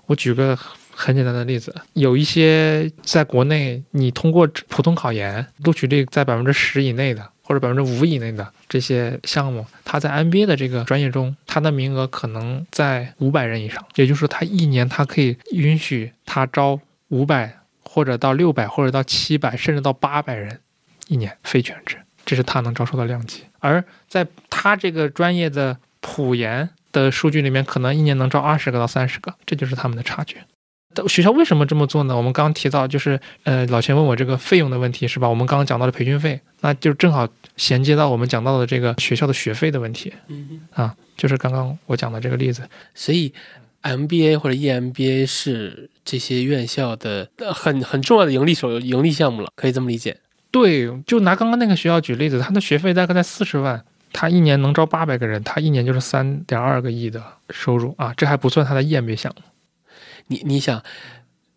我举个很简单的例子，有一些在国内你通过普通考研录取率在百分之十以内的，或者百分之五以内的这些项目，他在 MBA 的这个专业中，他的名额可能在五百人以上。也就是说，他一年他可以允许他招五百。或者到六百，或者到七百，甚至到八百人一年非全职，这是他能招收的量级。而在他这个专业的普研的数据里面，可能一年能招二十个到三十个，这就是他们的差距。学校为什么这么做呢？我们刚刚提到，就是呃，老钱问我这个费用的问题，是吧？我们刚刚讲到的培训费，那就正好衔接到我们讲到的这个学校的学费的问题。嗯啊，就是刚刚我讲的这个例子。所以。MBA 或者 EMBA 是这些院校的很很重要的盈利手盈利项目了，可以这么理解。对，就拿刚刚那个学校举例子，他的学费大概在四十万，他一年能招八百个人，他一年就是三点二个亿的收入啊，这还不算他的 EMBA 项目。你你想，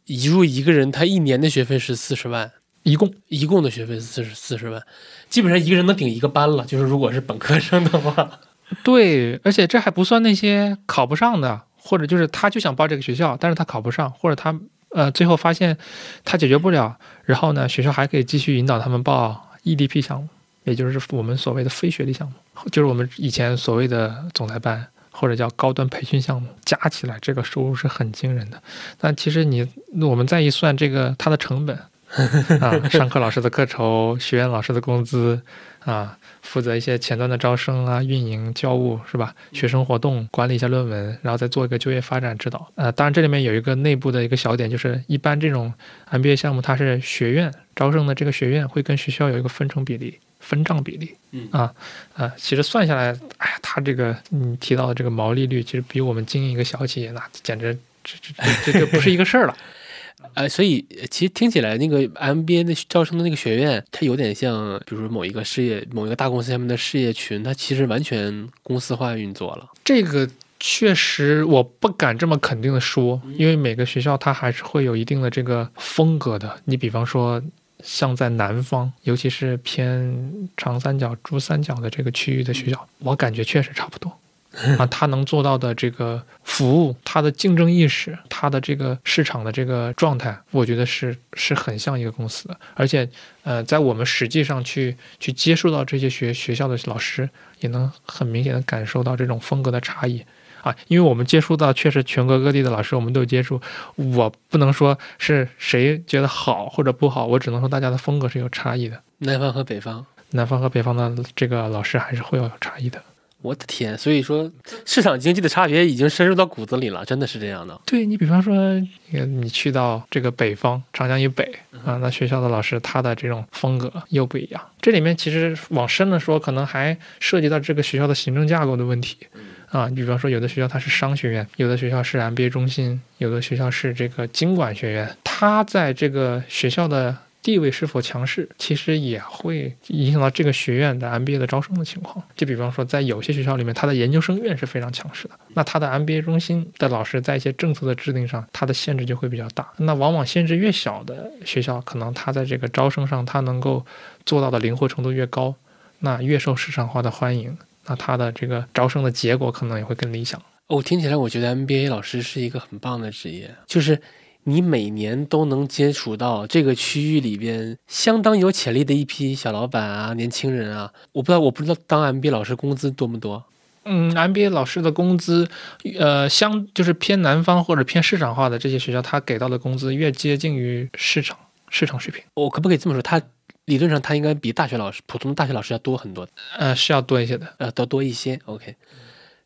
一入一个人，他一年的学费是四十万，一共一共的学费是四十四十万，基本上一个人能顶一个班了。就是如果是本科生的话，对，而且这还不算那些考不上的。或者就是他就想报这个学校，但是他考不上，或者他呃最后发现他解决不了，然后呢学校还可以继续引导他们报 EDP 项目，也就是我们所谓的非学历项目，就是我们以前所谓的总裁班或者叫高端培训项目，加起来这个收入是很惊人的。但其实你我们再一算这个它的成本 啊，上课老师的课酬，学员老师的工资啊。负责一些前端的招生啊、运营、教务是吧？学生活动管理一下论文，然后再做一个就业发展指导。呃，当然这里面有一个内部的一个小点，就是一般这种 MBA 项目，它是学院招生的，这个学院会跟学校有一个分成比例、分账比例。嗯啊啊，其实算下来，哎呀，它这个你提到的这个毛利率，其实比我们经营一个小企业那简直这这这这不是一个事儿了。呃，所以其实听起来那个 MBA 的招生的那个学院，它有点像，比如说某一个事业、某一个大公司下面的事业群，它其实完全公司化运作了。这个确实我不敢这么肯定的说，因为每个学校它还是会有一定的这个风格的。你比方说，像在南方，尤其是偏长三角、珠三角的这个区域的学校，我感觉确实差不多。啊，他能做到的这个服务，他的竞争意识，他的这个市场的这个状态，我觉得是是很像一个公司的。而且，呃，在我们实际上去去接触到这些学学校的老师，也能很明显的感受到这种风格的差异啊。因为我们接触到确实全国各地的老师，我们都有接触，我不能说是谁觉得好或者不好，我只能说大家的风格是有差异的。南方和北方，南方和北方的这个老师还是会有差异的。我的天，所以说市场经济的差别已经深入到骨子里了，真的是这样的。对你比方说，你去到这个北方，长江以北啊，那学校的老师他的这种风格又不一样。这里面其实往深了说，可能还涉及到这个学校的行政架构的问题啊。你比方说，有的学校它是商学院，有的学校是 MBA 中心，有的学校是这个经管学院，它在这个学校的。地位是否强势，其实也会影响到这个学院的 MBA 的招生的情况。就比方说，在有些学校里面，它的研究生院是非常强势的，那它的 MBA 中心的老师在一些政策的制定上，它的限制就会比较大。那往往限制越小的学校，可能它在这个招生上，它能够做到的灵活程度越高，那越受市场化的欢迎，那它的这个招生的结果可能也会更理想。哦，听起来我觉得 MBA 老师是一个很棒的职业，就是。你每年都能接触到这个区域里边相当有潜力的一批小老板啊、年轻人啊。我不知道，我不知道当 MBA 老师工资多不多？嗯，MBA 老师的工资，呃，相就是偏南方或者偏市场化的这些学校，他给到的工资越接近于市场市场水平。我可不可以这么说？他理论上他应该比大学老师、普通的大学老师要多很多。呃，是要多一些的，呃，多多一些。OK。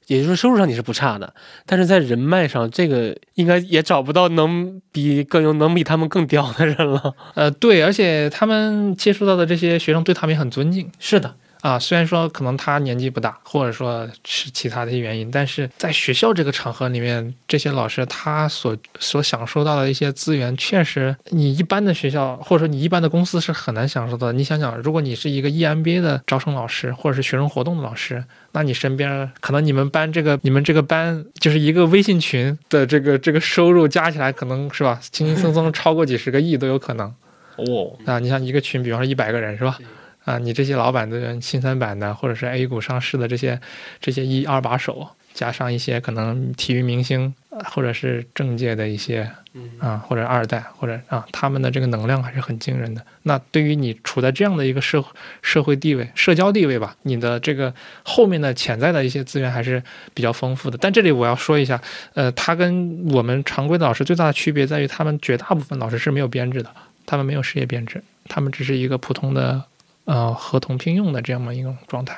也就是说，收入上你是不差的，但是在人脉上，这个应该也找不到能比更有能比他们更屌的人了。呃，对，而且他们接触到的这些学生对他们也很尊敬。是的。啊，虽然说可能他年纪不大，或者说是其他的一些原因，但是在学校这个场合里面，这些老师他所所享受到的一些资源，确实你一般的学校或者说你一般的公司是很难享受到的。你想想，如果你是一个 EMBA 的招生老师，或者是学生活动的老师，那你身边可能你们班这个你们这个班就是一个微信群的这个这个收入加起来，可能是吧，轻轻松松超过几十个亿都有可能。哦，啊，你像一个群，比方说一百个人是吧？对啊，你这些老板的新三板的，或者是 A 股上市的这些这些一二把手，加上一些可能体育明星，呃或者是政界的一些嗯啊，或者二代，或者啊，他们的这个能量还是很惊人的。那对于你处在这样的一个社社会地位、社交地位吧，你的这个后面的潜在的一些资源还是比较丰富的。但这里我要说一下，呃，他跟我们常规的老师最大的区别在于，他们绝大部分老师是没有编制的，他们没有事业编制，他们只是一个普通的呃合同聘用的这样的一种状态。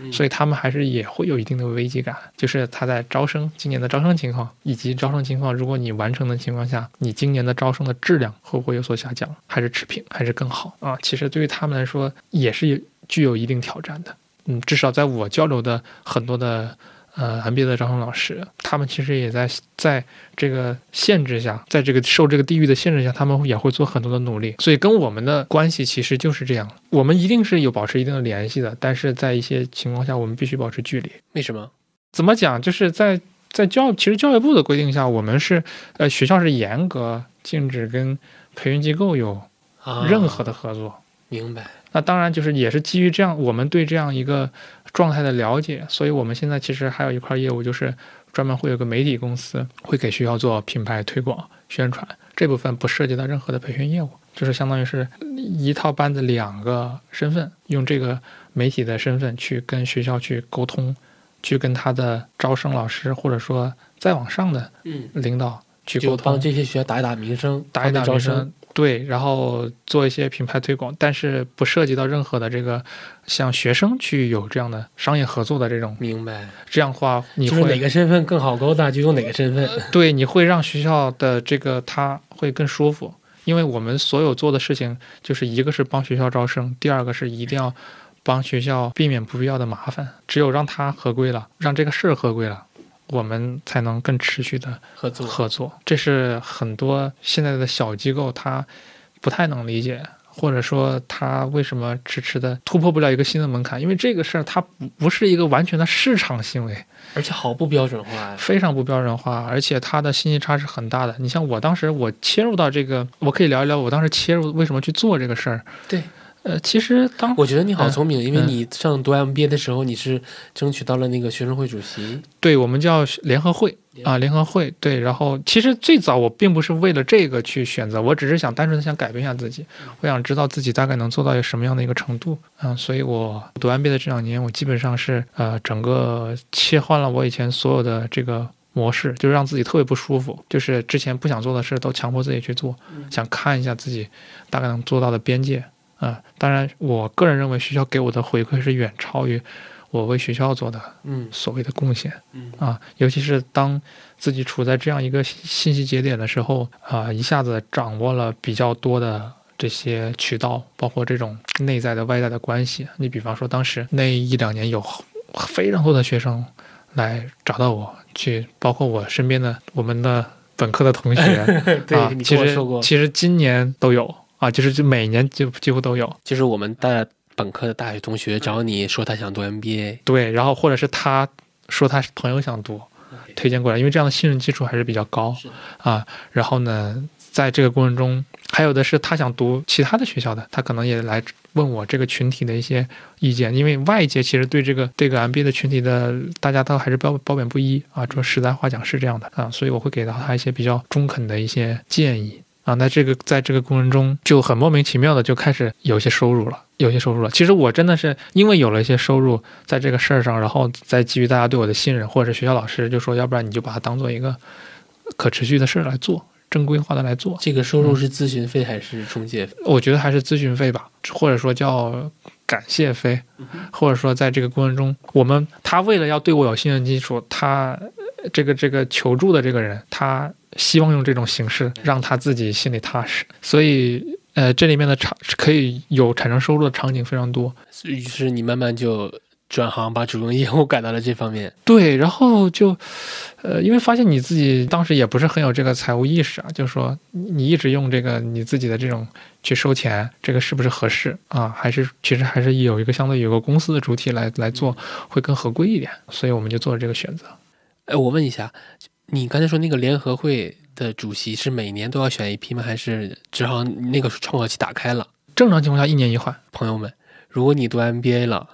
嗯所以他们还是也会有一定的危机感，就是他在招生今年的招生情况以及招生情况，如果你完成的情况下，你今年的招生的质量会不会有所下降，还是持平，还是更好啊？其实对于他们来说也是具有一定挑战的。嗯，至少在我交流的很多的呃 MBA 的招生老师，他们其实也在在这个限制下，在这个受这个地域的限制下，他们也会做很多的努力。所以跟我们的关系其实就是这样，我们一定是有保持一定的联系的，但是在一些情况下，我们必须保持距离。为什么？怎么讲？就是在在教其实教育部的规定下，我们是呃学校是严格禁止跟培训机构有啊任何的合作。明白，那当然就是也是基于这样我们对这样一个状态的了解，所以我们现在其实还有一块业务，就是专门会有个媒体公司会给学校做品牌推广宣传，这部分不涉及到任何的培训业务，就是相当于是一套班子两个身份，用这个媒体的身份去跟学校去沟通，去跟他的招生老师或者说再往上的嗯，领导去沟通帮，这些学校打一打名声，打一打招生名声，对，然后做一些品牌推广，但是不涉及到任何的这个像学生去有这样的商业合作的这种，明白，这样的话你就是哪个身份更好勾搭就用哪个身份。对你会让学校的这个他会更舒服，因为我们所有做的事情就是一个是帮学校招生，第二个是一定要帮学校避免不必要的麻烦，只有让他合规了，让这个事儿合规了。我们才能更持续的合作，合作，这是很多现在的小机构他不太能理解，或者说他为什么迟迟的突破不了一个新的门槛，因为这个事儿它不不是一个完全的市场行为，而且好不标准化呀。非常不标准化，而且它的信息差是很大的。你像我当时我切入到这个，我可以聊一聊我当时切入为什么去做这个事儿。对，呃，其实当我觉得你好嗯聪明，因为嗯你上读 MBA 的时候，你是争取到了那个学生会主席对我们叫联合会啊，联合会对。然后其实最早我并不是为了这个去选择，我只是想单纯的想改变一下自己，我想知道自己大概能做到一个什么样的一个程度啊。所以我读 MBA 的这两年，我基本上是呃整个切换了我以前所有的这个。模式就是让自己特别不舒服，就是之前不想做的事都强迫自己去做，想看一下自己大概能做到的边界啊。当然，我个人认为学校给我的回馈是远超于我为学校做的嗯所谓的贡献。嗯啊，尤其是当自己处在这样一个信信息节点的时候，啊，一下子掌握了比较多的这些渠道，包括这种内在的、外在的关系。你比方说，当时那一两年有非常多的学生来找到我，去包括我身边的我们的本科的同学 对啊，其实其实今年都有啊，就是就每年就几乎都有。就是我们大本科的大学同学找你说他想读 MBA，对，然后或者是他说他朋友想读，推荐过来，因为这样的信任基础还是比较高啊。然后呢，在这个过程中，还有的是他想读其他的学校的，他可能也来问我这个群体的一些意见，因为外界其实对这个这个 MBA 的群体的大家都还是褒褒贬不一啊。说实在话讲是这样的啊，所以我会给到他一些比较中肯的一些建议。啊，那这个在这个过程中就很莫名其妙的就开始有一些收入了，有些收入了。其实我真的是因为有了一些收入在这个事儿上，然后再基于大家对我的信任，或者是学校老师就说，要不然你就把它当做一个可持续的事儿来做，正规化的来做。这个收入是咨询费还是中介费？我觉得还是咨询费吧，或者说叫感谢费，或者说在这个过程中，我们他为了要对我有信任基础，他呃这个这个求助的这个人，他希望用这种形式让他自己心里踏实，所以呃，这里面的场可以有产生收入的场景非常多。于是你慢慢就转行，把主营业务改到了这方面。对，然后就，呃，因为发现你自己当时也不是很有这个财务意识啊，就是说你你一直用这个你自己的这种去收钱，这个是不是合适啊？还是其实还是有一个相对有个公司的主体来来做会更合规一点，所以我们就做了这个选择。哎，我问一下，你刚才说那个联合会的主席是每年都要选一批吗？还是只好那个窗口期打开了？正常情况下一年一换。朋友们，如果你读 MBA 了，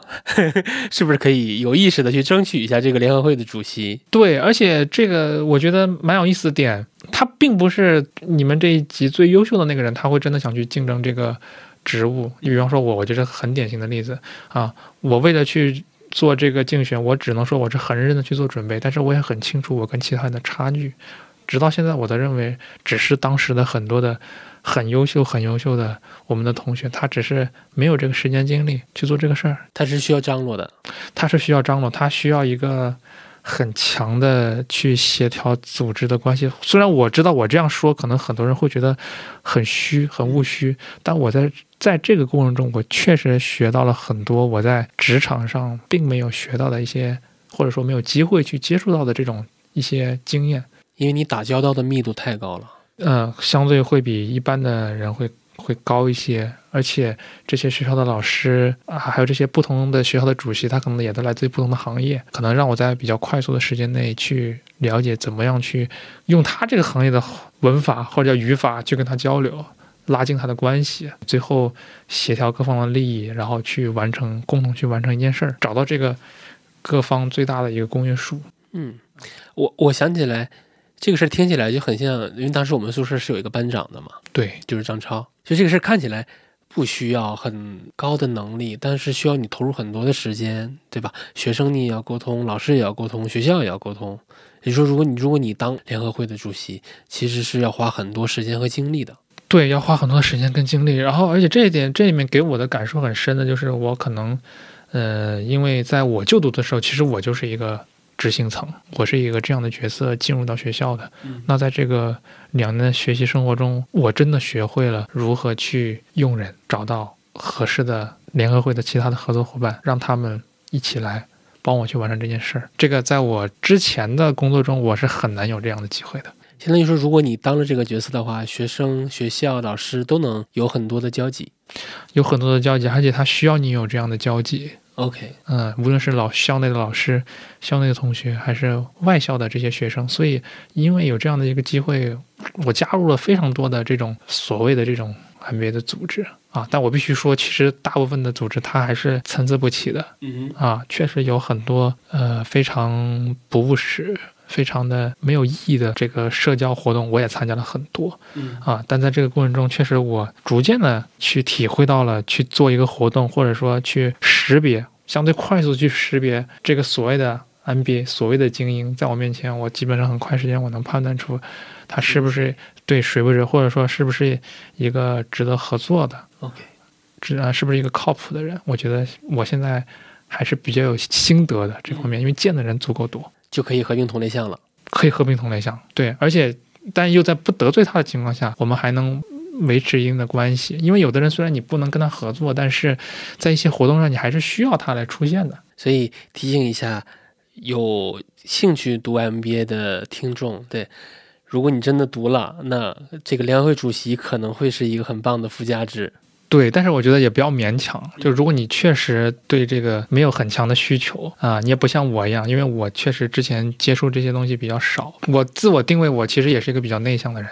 是不是可以有意识的去争取一下这个联合会的主席？对，而且这个我觉得蛮有意思的点，他并不是你们这一级最优秀的那个人，他会真的想去竞争这个职务。你比方说我，我觉得很典型的例子啊，我为了去做这个竞选，我只能说我是很认真的去做准备，但是我也很清楚我跟其他人的差距。直到现在，我都认为只是当时的很多的很优秀、很优秀的我们的同学，他只是没有这个时间精力去做这个事儿。他是需要张罗的，他是需要张罗，他需要一个很强的去协调组织的关系。虽然我知道我这样说，可能很多人会觉得很虚、很务虚，但我在在这个过程中，我确实学到了很多我在职场上并没有学到的一些，或者说没有机会去接触到的这种一些经验。因为你打交道的密度太高了。嗯，相对会比一般的人会会高一些，而且这些学校的老师啊，还有这些不同的学校的主席，他可能也都来自于不同的行业，可能让我在比较快速的时间内去了解怎么样去用他这个行业的文法或者叫语法去跟他交流，拉近他的关系，最后协调各方的利益，然后去完成共同去完成一件事儿，找到这个各方最大的一个公约数。嗯，我我想起来。这个事儿听起来就很像，因为当时我们宿舍是有一个班长的嘛，对，就是张超。就这个事儿看起来不需要很高的能力，但是需要你投入很多的时间，对吧？学生你也要沟通，老师也要沟通，学校也要沟通。你说，如果你如果你当联合会的主席，其实是要花很多时间和精力的。对，要花很多时间跟精力。然后，而且这一点这里面给我的感受很深的就是，我可能，呃，因为在我就读的时候，其实我就是一个。执行层，我是一个这样的角色进入到学校的。那在这个两年的学习生活中，我真的学会了如何去用人，找到合适的联合会的其他的合作伙伴，让他们一起来帮我去完成这件事儿。这个在我之前的工作中，我是很难有这样的机会的。相当于说，如果你当了这个角色的话，学生、学校、老师都能有很多的交集，有很多的交集，而且他需要你有这样的交集。OK，嗯，无论是老校内的老师、校内的同学，还是外校的这些学生，所以因为有这样的一个机会，我加入了非常多的这种所谓的这种 MBA 的组织啊。但我必须说，其实大部分的组织它还是参差不齐的。嗯啊，确实有很多呃非常不务实。非常的没有意义的这个社交活动，我也参加了很多，嗯啊，但在这个过程中，确实我逐渐的去体会到了去做一个活动，或者说去识别，相对快速去识别这个所谓的 MBA 所谓的精英，在我面前，我基本上很快时间我能判断出他是不是对谁不是，或者说是不是一个值得合作的，OK，值啊是不是一个靠谱的人？我觉得我现在还是比较有心得的这方面，因为见的人足够多。就可以合并同类项了，可以合并同类项，对，而且但又在不得罪他的情况下，我们还能维持一定的关系。因为有的人虽然你不能跟他合作，但是在一些活动上你还是需要他来出现的。所以提醒一下有兴趣读 MBA 的听众，对，如果你真的读了，那这个联合会主席可能会是一个很棒的附加值。对，但是我觉得也不要勉强。就如果你确实对这个没有很强的需求啊，你也不像我一样，因为我确实之前接触这些东西比较少。我自我定位，我其实也是一个比较内向的人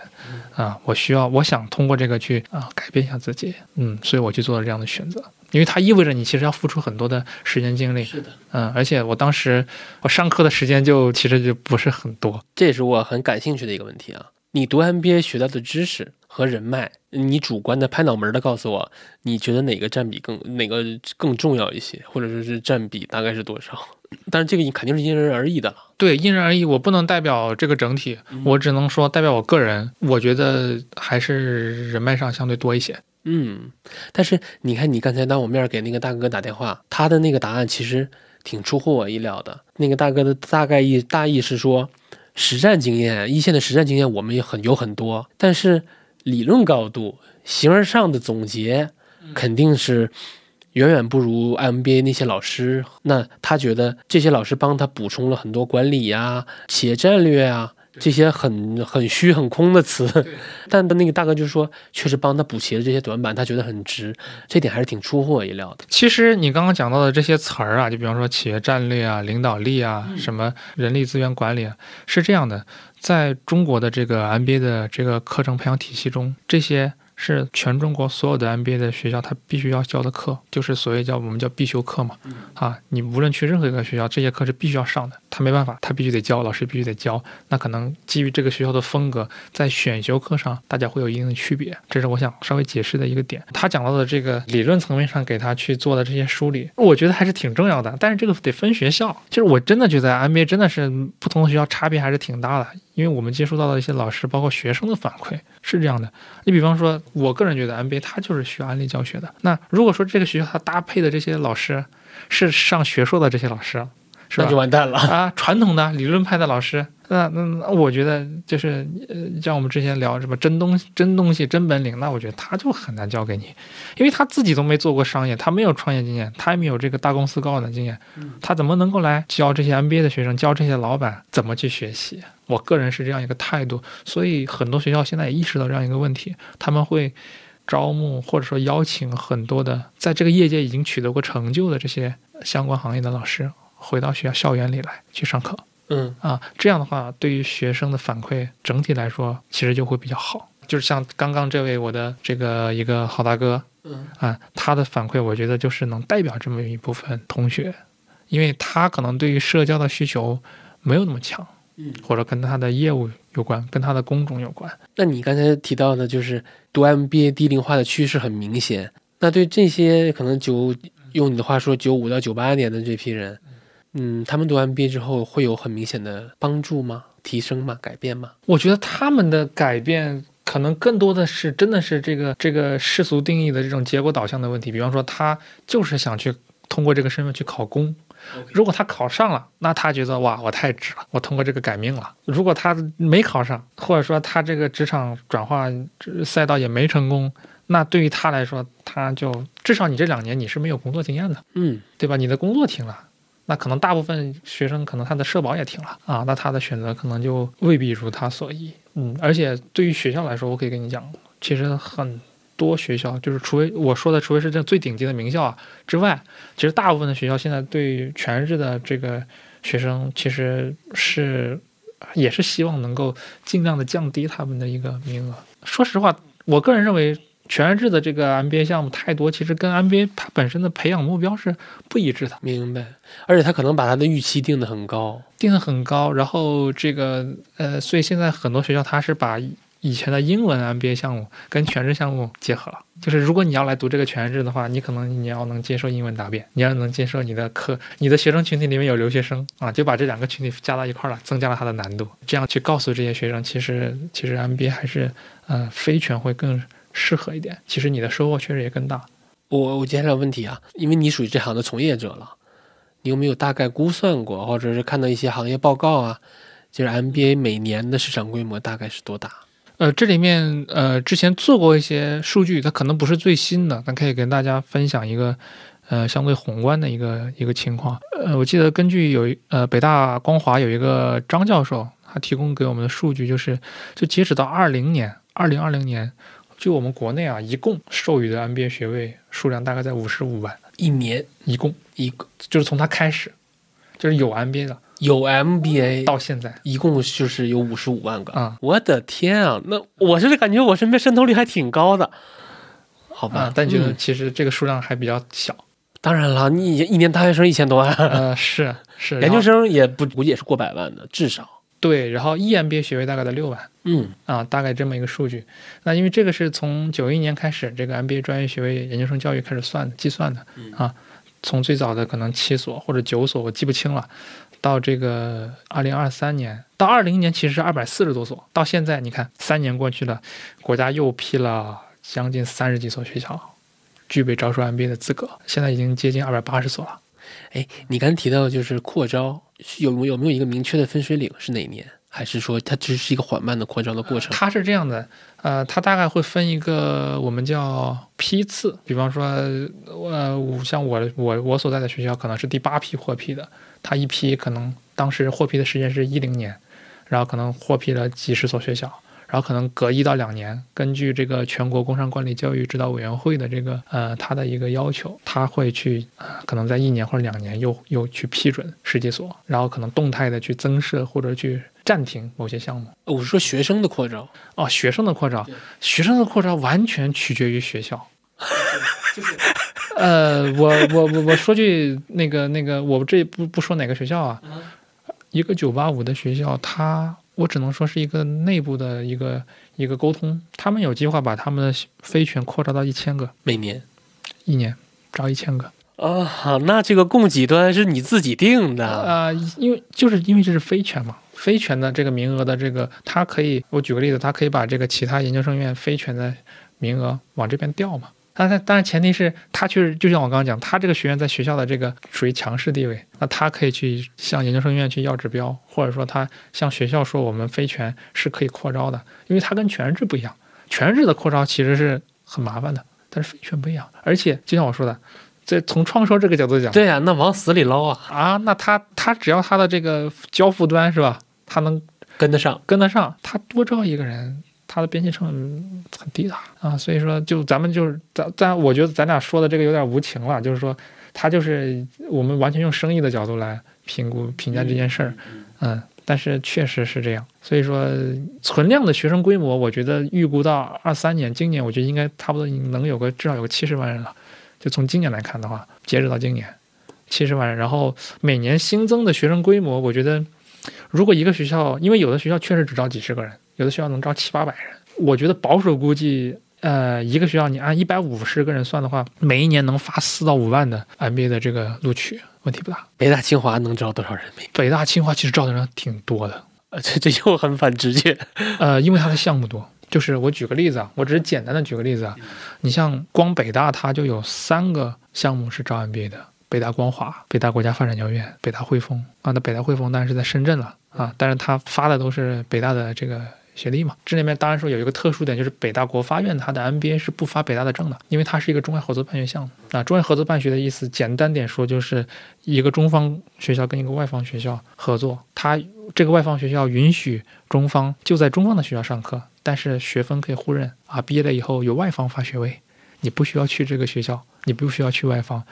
啊。我需要，我想通过这个去啊改变一下自己。嗯，所以我去做了这样的选择，因为它意味着你其实要付出很多的时间精力。是的，嗯，而且我当时我上课的时间就其实就不是很多。这也是我很感兴趣的一个问题啊。你读 MBA 学到的知识和人脉，你主观的拍脑门的告诉我，你觉得哪个占比更哪个更重要一些，或者说是占比大概是多少？但是这个你肯定是因人而异的了。对，因人而异，我不能代表这个整体，我只能说代表我个人。我觉得还是人脉上相对多一些。嗯，但是你看，你刚才当我面给那个大哥打电话，他的那个答案其实挺出乎我意料的。那个大哥的大概意大意是说。实战经验，一线的实战经验我们也很有很多，但是理论高度、形而上的总结肯定是远远不如 MBA 那些老师。那他觉得这些老师帮他补充了很多管理呀、企业战略啊。这些很很虚很空的词，但那个大哥就说，确实帮他补齐了这些短板，他觉得很值，这点还是挺出乎我意料的。其实你刚刚讲到的这些词儿啊，就比方说企业战略啊、领导力啊、什么人力资源管理啊，是这样的，在中国的这个 MBA 的这个课程培养体系中，这些是全中国所有的 MBA 的学校他必须要教的课，就是所谓叫我们叫必修课嘛。啊，你无论去任何一个学校，这些课是必须要上的，他没办法，他必须得教，老师必须得教。那可能基于这个学校的风格，在选修课上大家会有一定的区别，这是我想稍微解释的一个点。他讲到的这个理论层面上给他去做的这些梳理，我觉得还是挺重要的。但是这个得分学校，就是我真的觉得 MBA 真的是不同的学校差别还是挺大的，因为我们接触到的一些老师，包括学生的反馈是这样的。你比方说，我个人觉得 MBA 它就是需要案例教学的。那如果说这个学校它搭配的这些老师是上学硕的这些老师，是吧那就？完蛋了。啊，传统的理论派的老师，那那那我觉得就是呃，像我们之前聊什么真东真东西真本领，那我觉得他就很难教给你，因为他自己都没做过商业，他没有创业经验，他也没有这个大公司高管的经验，他怎么能够来教这些 MBA 的学生，教这些老板怎么去学习？我个人是这样一个态度，所以很多学校现在也意识到这样一个问题，他们会招募或者说邀请很多的在这个业界已经取得过成就的这些相关行业的老师回到学校校园里来去上课。嗯啊，这样的话，对于学生的反馈整体来说，其实就会比较好。就是像刚刚这位我的这个一个好大哥嗯啊，他的反馈，我觉得就是能代表这么一部分同学，因为他可能对于社交的需求没有那么强，嗯。或者跟他的业务有关，跟他的工种有关。那你刚才提到的，就是读 MBA 低龄化的趋势很明显。那对这些可能九，用你的话说，九五到九八年的这批人，嗯，他们读 MBA 之后会有很明显的帮助吗？提升吗？改变吗？我觉得他们的改变可能更多的是真的是这个这个世俗定义的这种结果导向的问题。比方说，他就是想去通过这个身份去考公。如果他考上了，那他觉得哇，我太值了，我通过这个改命了。如果他没考上，或者说他这个职场转化赛道也没成功，那对于他来说，他就至少你这两年你是没有工作经验的，嗯对吧？你的工作停了，那可能大部分学生可能他的社保也停了啊，那他的选择可能就未必如他所意。嗯，而且对于学校来说，我可以跟你讲，其实很多学校就是除非我说的，除非是这最顶级的名校啊之外，其实大部分的学校现在对全日制的这个学生，其实是也是希望能够尽量的降低他们的一个名额。说实话，我个人认为。全日制的这个 MBA 项目太多，其实跟 MBA 它本身的培养目标是不一致的。明白。而且他可能把他的预期定得很高。定得很高，然后这个呃，所以现在很多学校他是把以前的英文 MBA 项目跟全日制项目结合了。就是如果你要来读这个全日制的话，你可能你要能接受英文答辩，你要能接受你的课，你的学生群体里面有留学生啊，就把这两个群体加到一块儿了，增加了它的难度。这样去告诉这些学生，其实其实 MBA 还是呃非全会更适合一点。其实你的收获确实也更大。我我接下来问题啊，因为你属于这行的从业者了，你有没有大概估算过，或者是看到一些行业报告啊？就是 MBA 每年的市场规模大概是多大？呃，这里面呃之前做过一些数据，它可能不是最新的，但可以跟大家分享一个呃相对宏观的一个一个情况。呃，我记得根据有呃北大光华有一个张教授，他提供给我们的数据就是，就截止到二零年，二零二零年，就我们国内啊，一共授予的 MBA 学位数量大概在五十五万，一年一共一个就是从他开始，就是有 MBA 的有 MBA 到现在一共就是有五十五万个。啊我的天啊！那我是感觉我身边渗透率还挺高的。好吧，啊，但觉得嗯其实这个数量还比较小。当然了，你一年大学生一千多万，呃，是是，研究生也不估计也是过百万的，至少。对，然后 EMBA 学位大概在六万。嗯啊，大概这么一个数据。那因为这个是从九一年开始，这个 MBA 专业学位研究生教育开始算计算的嗯啊，从最早的可能七所或者九所，我记不清了，到这个二零二三年，到二零年其实是二百四十多所，到现在你看三年过去了，国家又批了将近三十几所学校具备招收 MBA 的资格，现在已经接近二百八十所了。哎，你刚才提到就是扩招，有有有没有一个明确的分水岭是哪一年？还是说它只是一个缓慢的扩招的过程？它是这样的，呃，它大概会分一个我们叫批次，比方说，呃，我像我我我所在的学校可能是第八批获批的，它一批可能当时获批的时间是一零年，然后可能获批了几十所学校，然后可能隔一到两年，根据这个全国工商管理教育指导委员会的这个呃他的一个要求，他会去呃可能在一年或者两年又又去批准十几所，然后可能动态的去增设或者去。暂停某些项目。我是说学生的扩招，哦，学生的扩招，学生的扩招完全取决于学校。呃，我我我我说句那个那个，我这不不说哪个学校啊，一个九八五的学校，它我只能说是一个内部的一个一个沟通，他们有计划把他们的非全扩招到一千个，每年一年招一千个。啊，好，那这个供给端是你自己定的，呃，因为就是因为这是非全嘛，非全的这个名额的这个，它可以，我举个例子，它可以把这个其他研究生院非全的名额往这边调嘛。但是当然前提是他确实就像我刚刚讲，他这个学院在学校的这个属于强势地位，那他可以去向研究生院去要指标，或者说他向学校说我们非全是可以扩招的，因为他跟全日制不一样，全日制的扩招其实是很麻烦的，但是非全不一样，而且就像我说的，这从创收这个角度讲，对呀、那往死里捞啊，啊，那他他只要他的这个交付端是吧，他能跟得上。跟得上，他多招一个人，他的边际成本很低的啊。所以说，就咱们就是咱咱，我觉得咱俩说的这个有点无情了，就是说，他就是我们完全用生意的角度来评估评价这件事儿，嗯。但是确实是这样，所以说存量的学生规模，我觉得预估到二三年，今年我觉得应该差不多能有个至少有个七十万人了。就从今年来看的话，截止到今年，七十万人，然后每年新增的学生规模，我觉得如果一个学校，因为有的学校确实只招几十个人，有的学校能招七八百人，我觉得保守估计，呃，一个学校你按一百五十个人算的话，每一年能发四到五万的 MBA 的这个录取，问题不大。北大清华能招多少人民？北大清华其实招的人挺多的，呃，这这又很反直觉。呃，因为它的项目多。就是我举个例子啊，我只是简单的举个例子啊，你像光北大它就有三个项目是招 MBA 的，北大光华、北大国家发展研究院、北大汇丰啊。那北大汇丰当然是在深圳了啊，但是它发的都是北大的这个学历嘛。这里面当然说有一个特殊点，就是北大国发院它的 MBA 是不发北大的证的，因为它是一个中外合作办学项目啊。中外合作办学的意思，简单点说就是一个中方学校跟一个外方学校合作，它这个外方学校允许中方就在中方的学校上课，但是学分可以互认啊。毕业了以后由外方发学位，你不需要去这个学校，你不需要去外方，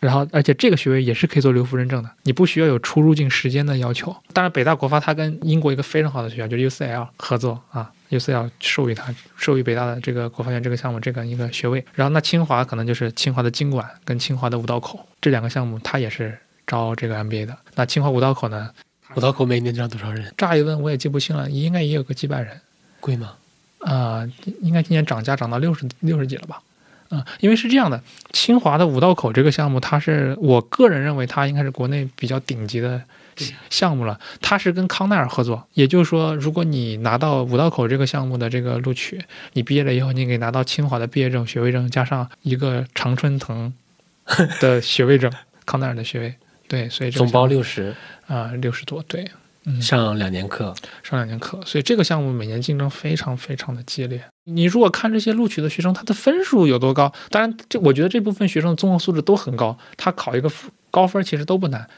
然后而且这个学位也是可以做留服认证的，你不需要有出入境时间的要求。当然，北大国发它跟英国一个非常好的学校就是 UCL 合作啊，UCL 授予它授予北大的这个国发院这个项目这个一个学位。然后那清华可能就是清华的经管跟清华的五道口这两个项目，它也是招这个 MBA 的。那清华五道口呢，五道口每年招多少人？乍一问我也记不清了，应该也有个几百人。贵吗？啊、应该今年涨价涨到六十六十几了吧？啊、因为是这样的，清华的五道口这个项目，它是我个人认为它应该是国内比较顶级的项目了。它是跟康奈尔合作，也就是说，如果你拿到五道口这个项目的这个录取，你毕业了以后，你可以拿到清华的毕业证、学位证，加上一个常春藤的 学位证，康奈尔的学位。对，所以这总包六十，啊六十多，对，嗯，上两年课。上两年课，所以这个项目每年竞争非常非常的激烈。你如果看这些录取的学生，他的分数有多高，当然这我觉得这部分学生的综合素质都很高，他考一个高分其实都不难。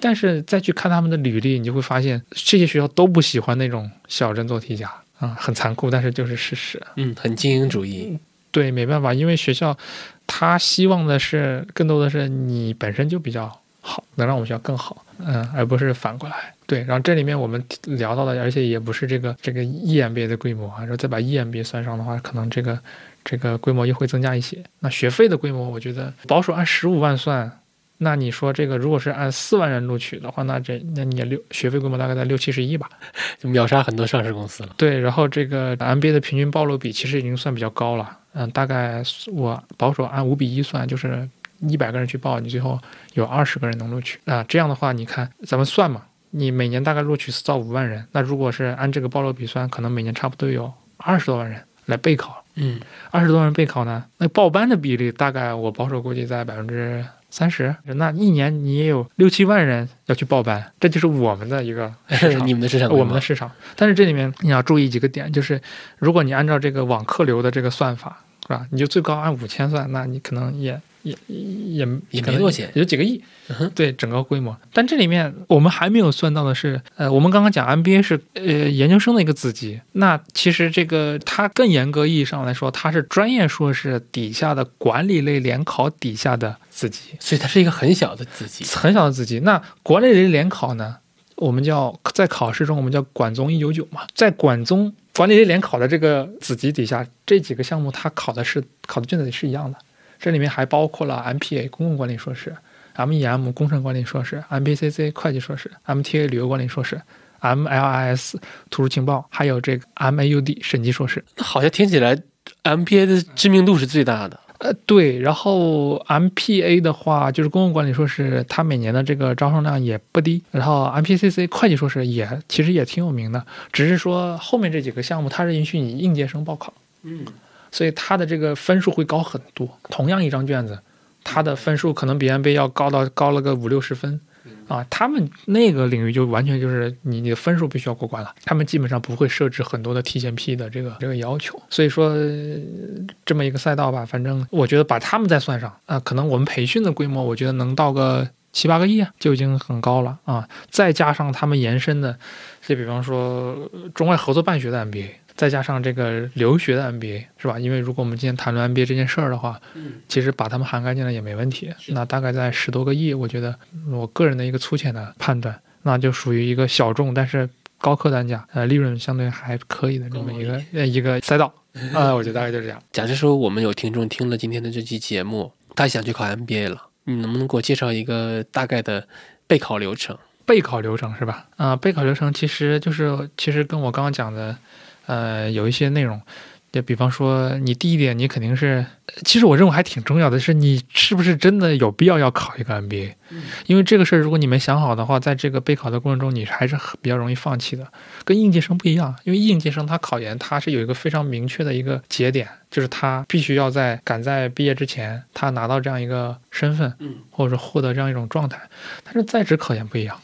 但是再去看他们的履历，你就会发现这些学校都不喜欢那种小镇做题家啊，很残酷，但是就是事实。嗯，很精英主义。对，没办法，因为学校他希望的是更多的是你本身就比较好，能让我们学校更好，嗯，而不是反过来。对，然后这里面我们聊到的，而且也不是这个这个 EMBA 的规模啊，然后再把 EMBA 算上的话，可能这个这个规模又会增加一些。那学费的规模，我觉得保守按十五万算。那你说这个如果是按四万人录取的话，那这那你也六学费规模大概在六七十亿吧？就 秒杀很多上市公司了。对，然后这个 MBA 的平均报录比其实已经算比较高了，嗯，大概我保守按五比一算，就是一百个人去报，你最后有二十个人能录取啊。这样的话，你看咱们算嘛，你每年大概录取四到五万人，那如果是按这个报录比算，可能每年差不多有二十多万人来备考。嗯，二十多万人备考呢，那报班的比例大概我保守估计在百分之三十，那一年你也有六七万人要去报班，这就是我们的一个 市场你们的市场，我们的市场。但是这里面你要注意几个点，就是如果你按照这个网客流的这个算法，是吧？你就最高按五千算，那你可能也也也也没多钱有几个亿嗯。对整个规模。但这里面我们还没有算到的是，呃，我们刚刚讲 MBA 是呃研究生的一个子级，那其实这个它更严格意义上来说，它是专业硕士底下的管理类联考底下的子级。所以它是一个很小的子级。很小的子级。那管理类联考呢？我们叫在考试中我们叫管综一九九嘛，在管综管理类联考的这个子级底下，这几个项目它考的是考的卷子是一样的，这里面还包括了 MPA 公共管理硕士、MEM 工程管理硕士、MPCC 会计硕士、MTA 旅游管理硕士、MLIS 图书情报，还有这个 MAUD 审计硕士。那好像听起来 MPA 的知名度是最大的。呃，对，然后 MPA 的话就是公共管理硕士，它每年的这个招生量也不低。然后 MPCC 会计硕士也其实也挺有名的，只是说后面这几个项目它是允许你应届生报考，嗯，所以他的这个分数会高很多。同样一张卷子，他的分数可能比 MBA 要高到高了个五六十分。啊，他们那个领域就完全就是你你的分数必须要过关了，他们基本上不会设置很多的提前批的这个这个要求，所以说这么一个赛道吧，反正我觉得把他们再算上啊，可能我们培训的规模，我觉得能到个七八个亿啊就已经很高了啊，再加上他们延伸的，就比方说中外合作办学的 MBA。再加上这个留学的 MBA 是吧？因为如果我们今天谈论 MBA 这件事儿的话，嗯，其实把他们涵盖进来也没问题。那大概在十多个亿，我觉得我个人的一个粗浅的判断，那就属于一个小众但是高客单价，呃，利润相对还可以的这么一个呃一个赛道。啊，我觉得大概就是这样。假设说我们有听众听了今天的这期节目，他想去考 MBA 了，你能不能给我介绍一个大概的备考流程？备考流程是吧？啊，备考流程其实就是其实跟我刚刚讲的。呃，有一些内容，就比方说，你第一点，你肯定是，其实我认为还挺重要的，是你是不是真的有必要要考一个 MBA？因为这个事儿，如果你没想好的话，在这个备考的过程中，你还是比较容易放弃的。跟应届生不一样，因为应届生他考研，他是有一个非常明确的一个节点，就是他必须要在赶在毕业之前，他拿到这样一个身份，嗯，或者获得这样一种状态。但是在职考研不一样，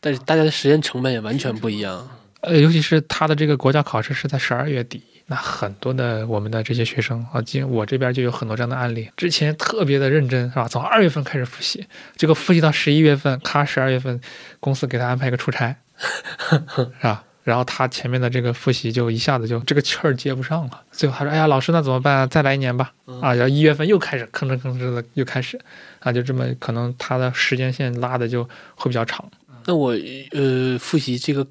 但是大家的时间成本也完全不一样。呃，尤其是他的这个国家考试是在十二月底，那很多的我们的这些学生啊，今我这边就有很多这样的案例，之前特别的认真，是吧？从二月份开始复习，结果复习到十一月份，咔，十二月份公司给他安排一个出差，是吧？然后他前面的这个复习就一下子就这个气儿接不上了，最后他说：“哎呀，老师，那怎么办？再来一年吧。”啊，然后一月份又开始吭哧吭哧的又开始，啊，就这么可能他的时间线拉的就会比较长。那我呃复习这个。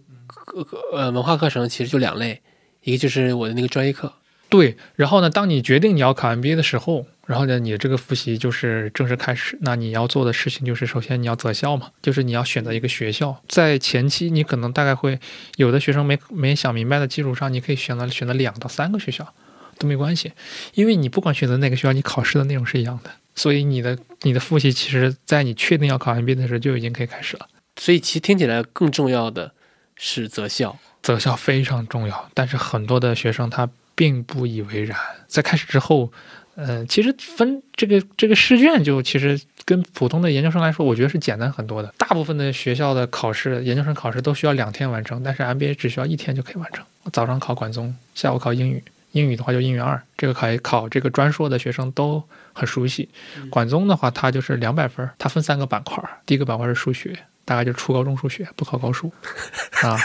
课呃文化课程其实就两类，一个就是我的那个专业课，对。然后呢，当你决定你要考 MBA 的时候，然后呢，你的这个复习就是正式开始。那你要做的事情就是，首先你要择校嘛，就是你要选择一个学校。在前期，你可能大概会有的学生没没想明白的基础上，你可以选择选择两到三个学校都没关系，因为你不管选择哪个学校，你考试的内容是一样的。所以你的你的复习，其实在你确定要考 MBA 的时候就已经可以开始了。所以其实听起来更重要的。是择校，择校非常重要，但是很多的学生他并不以为然。在开始之后，呃，其实分这个这个试卷就其实跟普通的研究生来说，我觉得是简单很多的。大部分的学校的考试，研究生考试都需要两天完成，但是 MBA 只需要一天就可以完成。早上考管综，下午考英语，英语的话就英语二，这个考考这个专硕的学生都很熟悉。管综的话，它就是两百分，它分三个板块，第一个板块是数学。大概就初高中数学不考高数啊，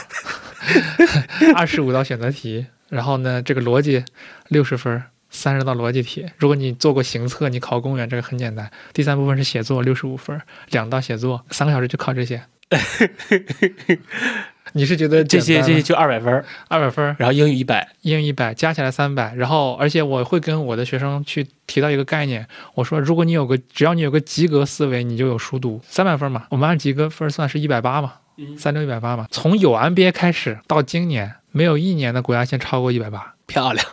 二十五道选择题，然后呢，这个逻辑六十分，三十道逻辑题。如果你做过行测，你考公务员这个很简单。第三部分是写作，六十五分，两道写作，三个小时就考这些。你是觉得这些这些就二百分，二百分，然后英语一百，英语一百，加起来三百。然后，而且我会跟我的学生去提到一个概念，我说，如果你有个，只要你有个及格思维，你就有熟读。三百分嘛，我们按及格分算是一百八嘛，三六一百八嘛。从有 MBA 开始到今年，没有一年的国家线超过一百八，漂亮。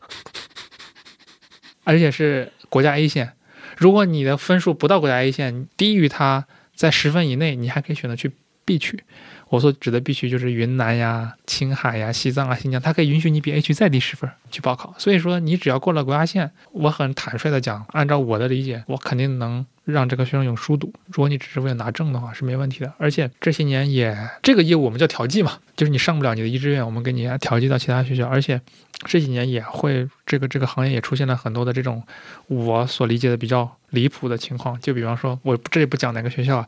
而且是国家 A 线，如果你的分数不到国家 A 线，低于它在十分以内，你还可以选择去 B 区。我所指的必须就是云南呀、青海呀、西藏啊、新疆，它可以允许你比 A 区再低十分去报考。所以说，你只要过了国家线，我很坦率的讲，按照我的理解，我肯定能让这个学生有书读。如果你只是为了拿证的话，是没问题的。而且这些年也这个业务我们叫调剂嘛，就是你上不了你的一志愿，我们给你调剂到其他学校。而且这几年也会这个这个行业也出现了很多的这种我所理解的比较离谱的情况。就比方说，我这里不讲哪个学校，啊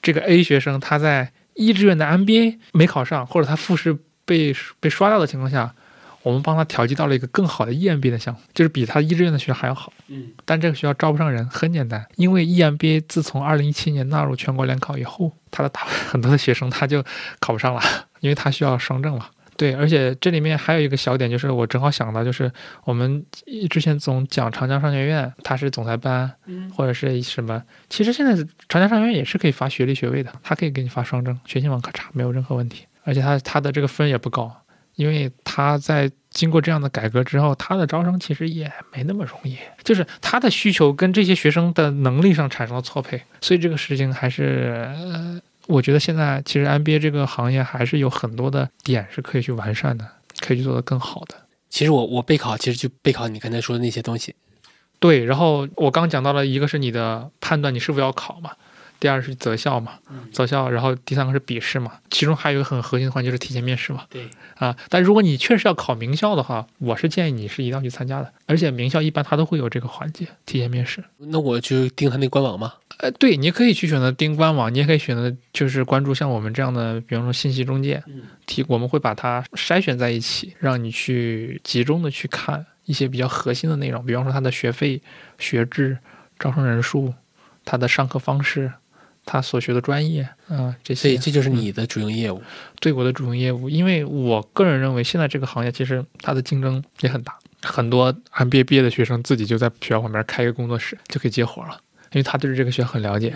这个 A 学生他在。一志愿的 MBA 没考上，或者他复试被被刷掉的情况下，我们帮他调剂到了一个更好的 EMBA 的项目，就是比他一志愿的学校还要好。嗯，但这个学校招不上人，很简单，因为 EMBA 自从二零一七年纳入全国联考以后，他的大 很多的学生他就考不上了，因为他需要双证嘛。对，而且这里面还有一个小点，就是我正好想到，就是我们之前总讲长江商学院，它是总裁班，嗯或者是什么，其实现在长江商学院也是可以发学历学位的，它可以给你发双证，学信网可查，没有任何问题。而且它它的这个分也不高，因为它在经过这样的改革之后，它的招生其实也没那么容易，就是它的需求跟这些学生的能力上产生了错配，所以这个事情还是呃。我觉得现在其实 MBA 这个行业还是有很多的点是可以去完善的，可以去做得更好的。其实我我备考其实就备考你刚才说的那些东西。对，然后我刚讲到了一个是你的判断你是否要考嘛，第二是择校嘛，择校，然后第三个是笔试嘛，其中还有一个很核心的环节就是提前面试嘛。对啊，但如果你确实要考名校的话，我是建议你是一定要去参加的，而且名校一般它都会有这个环节，提前面试。那我就盯他那官网嘛。呃，对，你可以去选择盯官网，你也可以选择就是关注像我们这样的，比方说信息中介，嗯提我们会把它筛选在一起，让你去集中的去看一些比较核心的内容，比方说它的学费、学制、招生人数、它的上课方式、他所学的专业，啊、这些。所以这就是你的主营业务。对我的主营业务，因为我个人认为现在这个行业其实它的竞争也很大，很多 MBA 毕业的学生自己就在学校旁边开一个工作室就可以接活了，因为他对这个学校很了解。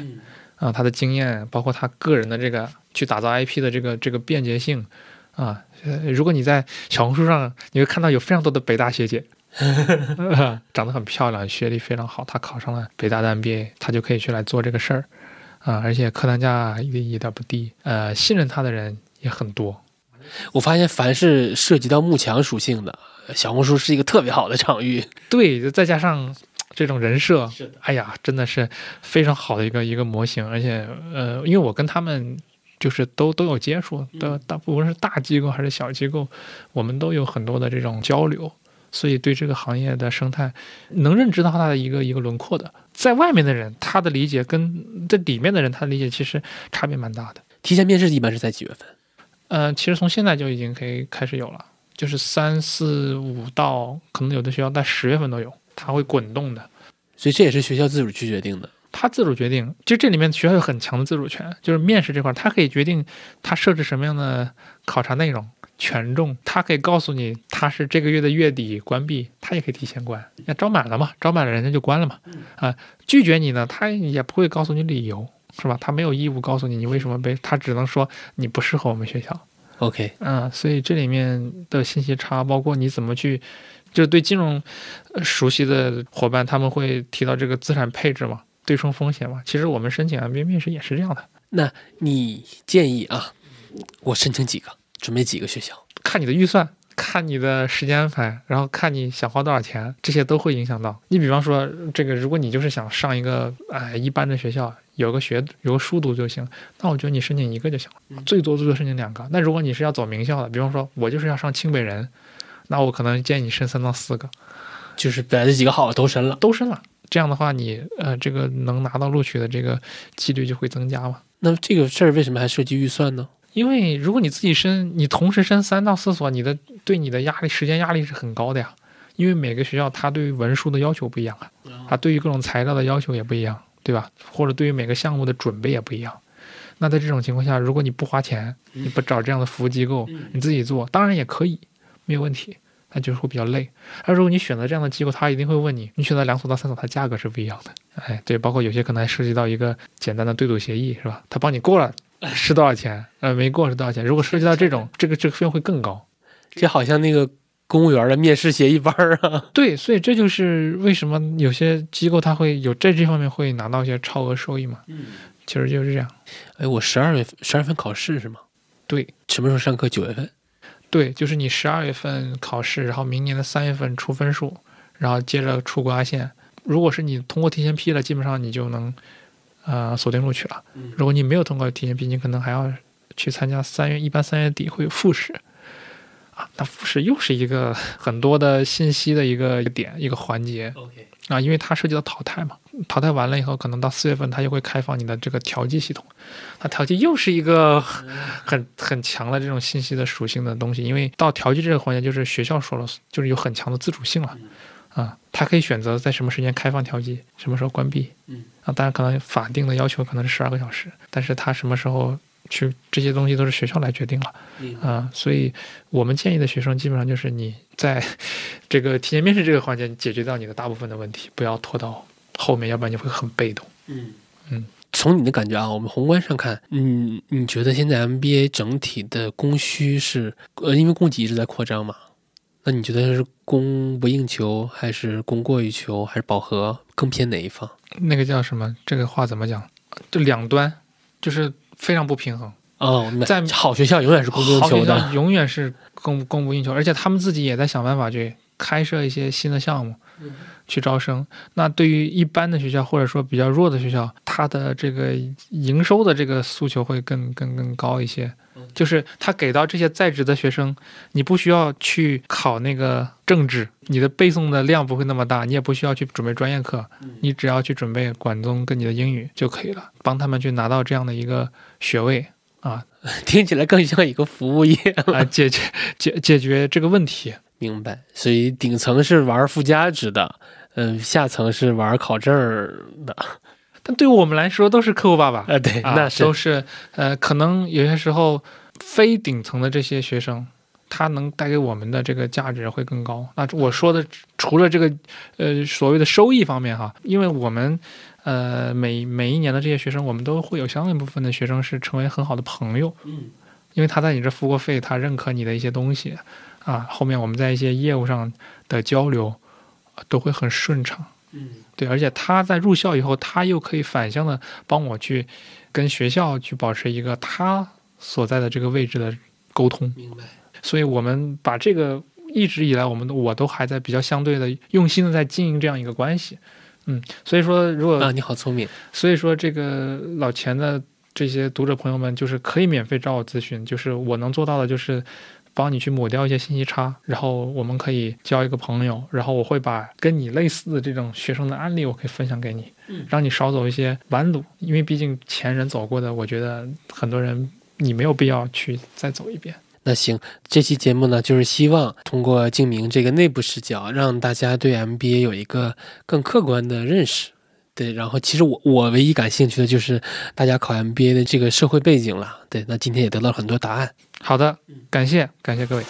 啊，他的经验，包括他个人的这个去打造 IP 的这个这个便捷性，啊，呃如果你在小红书上，你会看到有非常多的北大学姐，长得很漂亮，学历非常好，她考上了北大的 MBA，她就可以去来做这个事儿，啊，而且客单价也一点不低，呃，信任他的人也很多。我发现凡是涉及到幕墙属性的，小红书是一个特别好的场域。对，再加上这种人设，是，哎呀，真的是非常好的一个一个模型，而且呃，因为我跟他们就是都都有接触，的大不论是大机构还是小机构，我们都有很多的这种交流，所以对这个行业的生态能认知到它的一个一个轮廓的。在外面的人，他的理解跟在里面的人，他的理解其实差别蛮大的。提前面试一般是在几月份？呃，其实从现在就已经可以开始有了，就是三四五到可能有的学校在十月份都有，它会滚动的。所以这也是学校自主去决定的。他自主决定，就这里面学校有很强的自主权，就是面试这块，他可以决定他设置什么样的考察内容、权重，他可以告诉你他是这个月的月底关闭，他也可以提前关。那招满了嘛，招满了人家就关了嘛。啊，拒绝你呢，他也不会告诉你理由，是吧？他没有义务告诉你你为什么被，他只能说你不适合我们学校。OK，嗯，所以这里面的信息差，包括你怎么去，就是对金融呃熟悉的伙伴，他们会提到这个资产配置嘛，对冲风险嘛。其实我们申请 MBA 面试也是这样的，那你建议啊，我申请几个，准备几个学校？看你的预算，看你的时间安排，然后看你想花多少钱，这些都会影响到。你比方说，这个如果你就是想上一个哎一般的学校，有个学有个书读就行，那我觉得你申请一个就行了，最多最多申请两个。那如果你是要走名校的，比方说我就是要上清北人，那我可能建议你申三到四个。就是本来这几个好的都申了。都申了。这样的话你，呃这个能拿到录取的这个几率就会增加嘛。那这个事儿为什么还涉及预算呢？因为如果你自己申，你同时申三到四所，你的对你的压力、时间压力是很高的呀。因为每个学校它对于文书的要求不一样啊，它对于各种材料的要求也不一样，对吧？或者对于每个项目的准备也不一样。那在这种情况下，如果你不花钱，你不找这样的服务机构，你自己做，当然也可以，没有问题。那就是会比较累。那如果你选择这样的机构，他一定会问你，你选择两所到三所，它价格是不一样的。哎，对，包括有些可能还涉及到一个简单的对赌协议，是吧？他帮你过了是多少钱，呃，没过是多少钱。如果涉及到这种，这个这个费用会更高。这好像那个公务员的面试协议班儿啊。对，所以这就是为什么有些机构它会有在这方面会拿到一些超额收益嘛。嗯，其实就是这样。哎，我十二月份十二月份考试是吗？对，什么时候上课？九月份。对，就是你十二月份考试，然后明年的三月份出分数，然后接着出挂线。如果是你通过提前批了，基本上你就能呃锁定录取了。嗯。如果你没有通过提前批，你可能还要去参加三月，一般三月底会有复试。啊，那复试又是一个很多的信息的一个点一个环节。OK，啊，因为它涉及到淘汰嘛，淘汰完了以后，可能到四月份它就会开放你的这个调剂系统，它调剂又是一个很很强的这种信息的属性的东西，因为到调剂这个环节，就是学校说了，就是有很强的自主性了。啊，他可以选择在什么时间开放调剂，什么时候关闭。嗯，啊，当然可能法定的要求可能是十二个小时，但是他什么时候去这些东西都是学校来决定了。嗯啊，所以我们建议的学生基本上就是你在这个提前面试这个环节解决掉你的大部分的问题，不要拖到后面，要不然你会很被动。嗯嗯，从你的感觉啊，我们宏观上看，嗯，你觉得现在 MBA 整体的供需是呃，因为供给一直在扩张嘛？那你觉得是供不应求，还是供过于求，还是饱和？更偏哪一方？那个叫什么？这个话怎么讲？就两端，就是非常不平衡。哦，在好学校永远是供不应求的，永远是供供不应求，而且他们自己也在想办法去开设一些新的项目。去招生，那对于一般的学校或者说比较弱的学校，它的这个营收的这个诉求会更更更高一些。就是他给到这些在职的学生，你不需要去考那个政治，你的背诵的量不会那么大，你也不需要去准备专业课，你只要去准备管综跟你的英语就可以了，帮他们去拿到这样的一个学位啊，听起来更像一个服务业来 解决解解决这个问题。明白，所以顶层是玩附加值的，嗯，下层是玩考证的，但对我们来说都是客户爸爸，呃，对，那都是，呃，可能有些时候非顶层的这些学生，他能带给我们的这个价值会更高。那我说的除了这个，呃，所谓的收益方面哈，因为我们，呃，每每一年的这些学生，我们都会有相当一部分的学生是成为很好的朋友，嗯，因为他在你这付过费，他认可你的一些东西。啊，后面我们在一些业务上的交流都会很顺畅，嗯，对，而且他在入校以后，他又可以反向的帮我去跟学校去保持一个他所在的这个位置的沟通，明白。所以我们把这个一直以来，我们我都还在比较相对的用心的在经营这样一个关系，嗯，所以说如果啊，你好聪明，所以说这个老钱的这些读者朋友们，就是可以免费找我咨询，就是我能做到的就是。帮你去抹掉一些信息差，然后我们可以交一个朋友，然后我会把跟你类似的这种学生的案例，我可以分享给你，让你少走一些弯路，因为毕竟前人走过的，我觉得很多人你没有必要去再走一遍。那行，这期节目呢，就是希望通过静明这个内部视角，让大家对 MBA 有一个更客观的认识。对，然后其实我我唯一感兴趣的就是大家考 MBA 的这个社会背景了。对，那今天也得到了很多答案。好的，感谢感谢各位。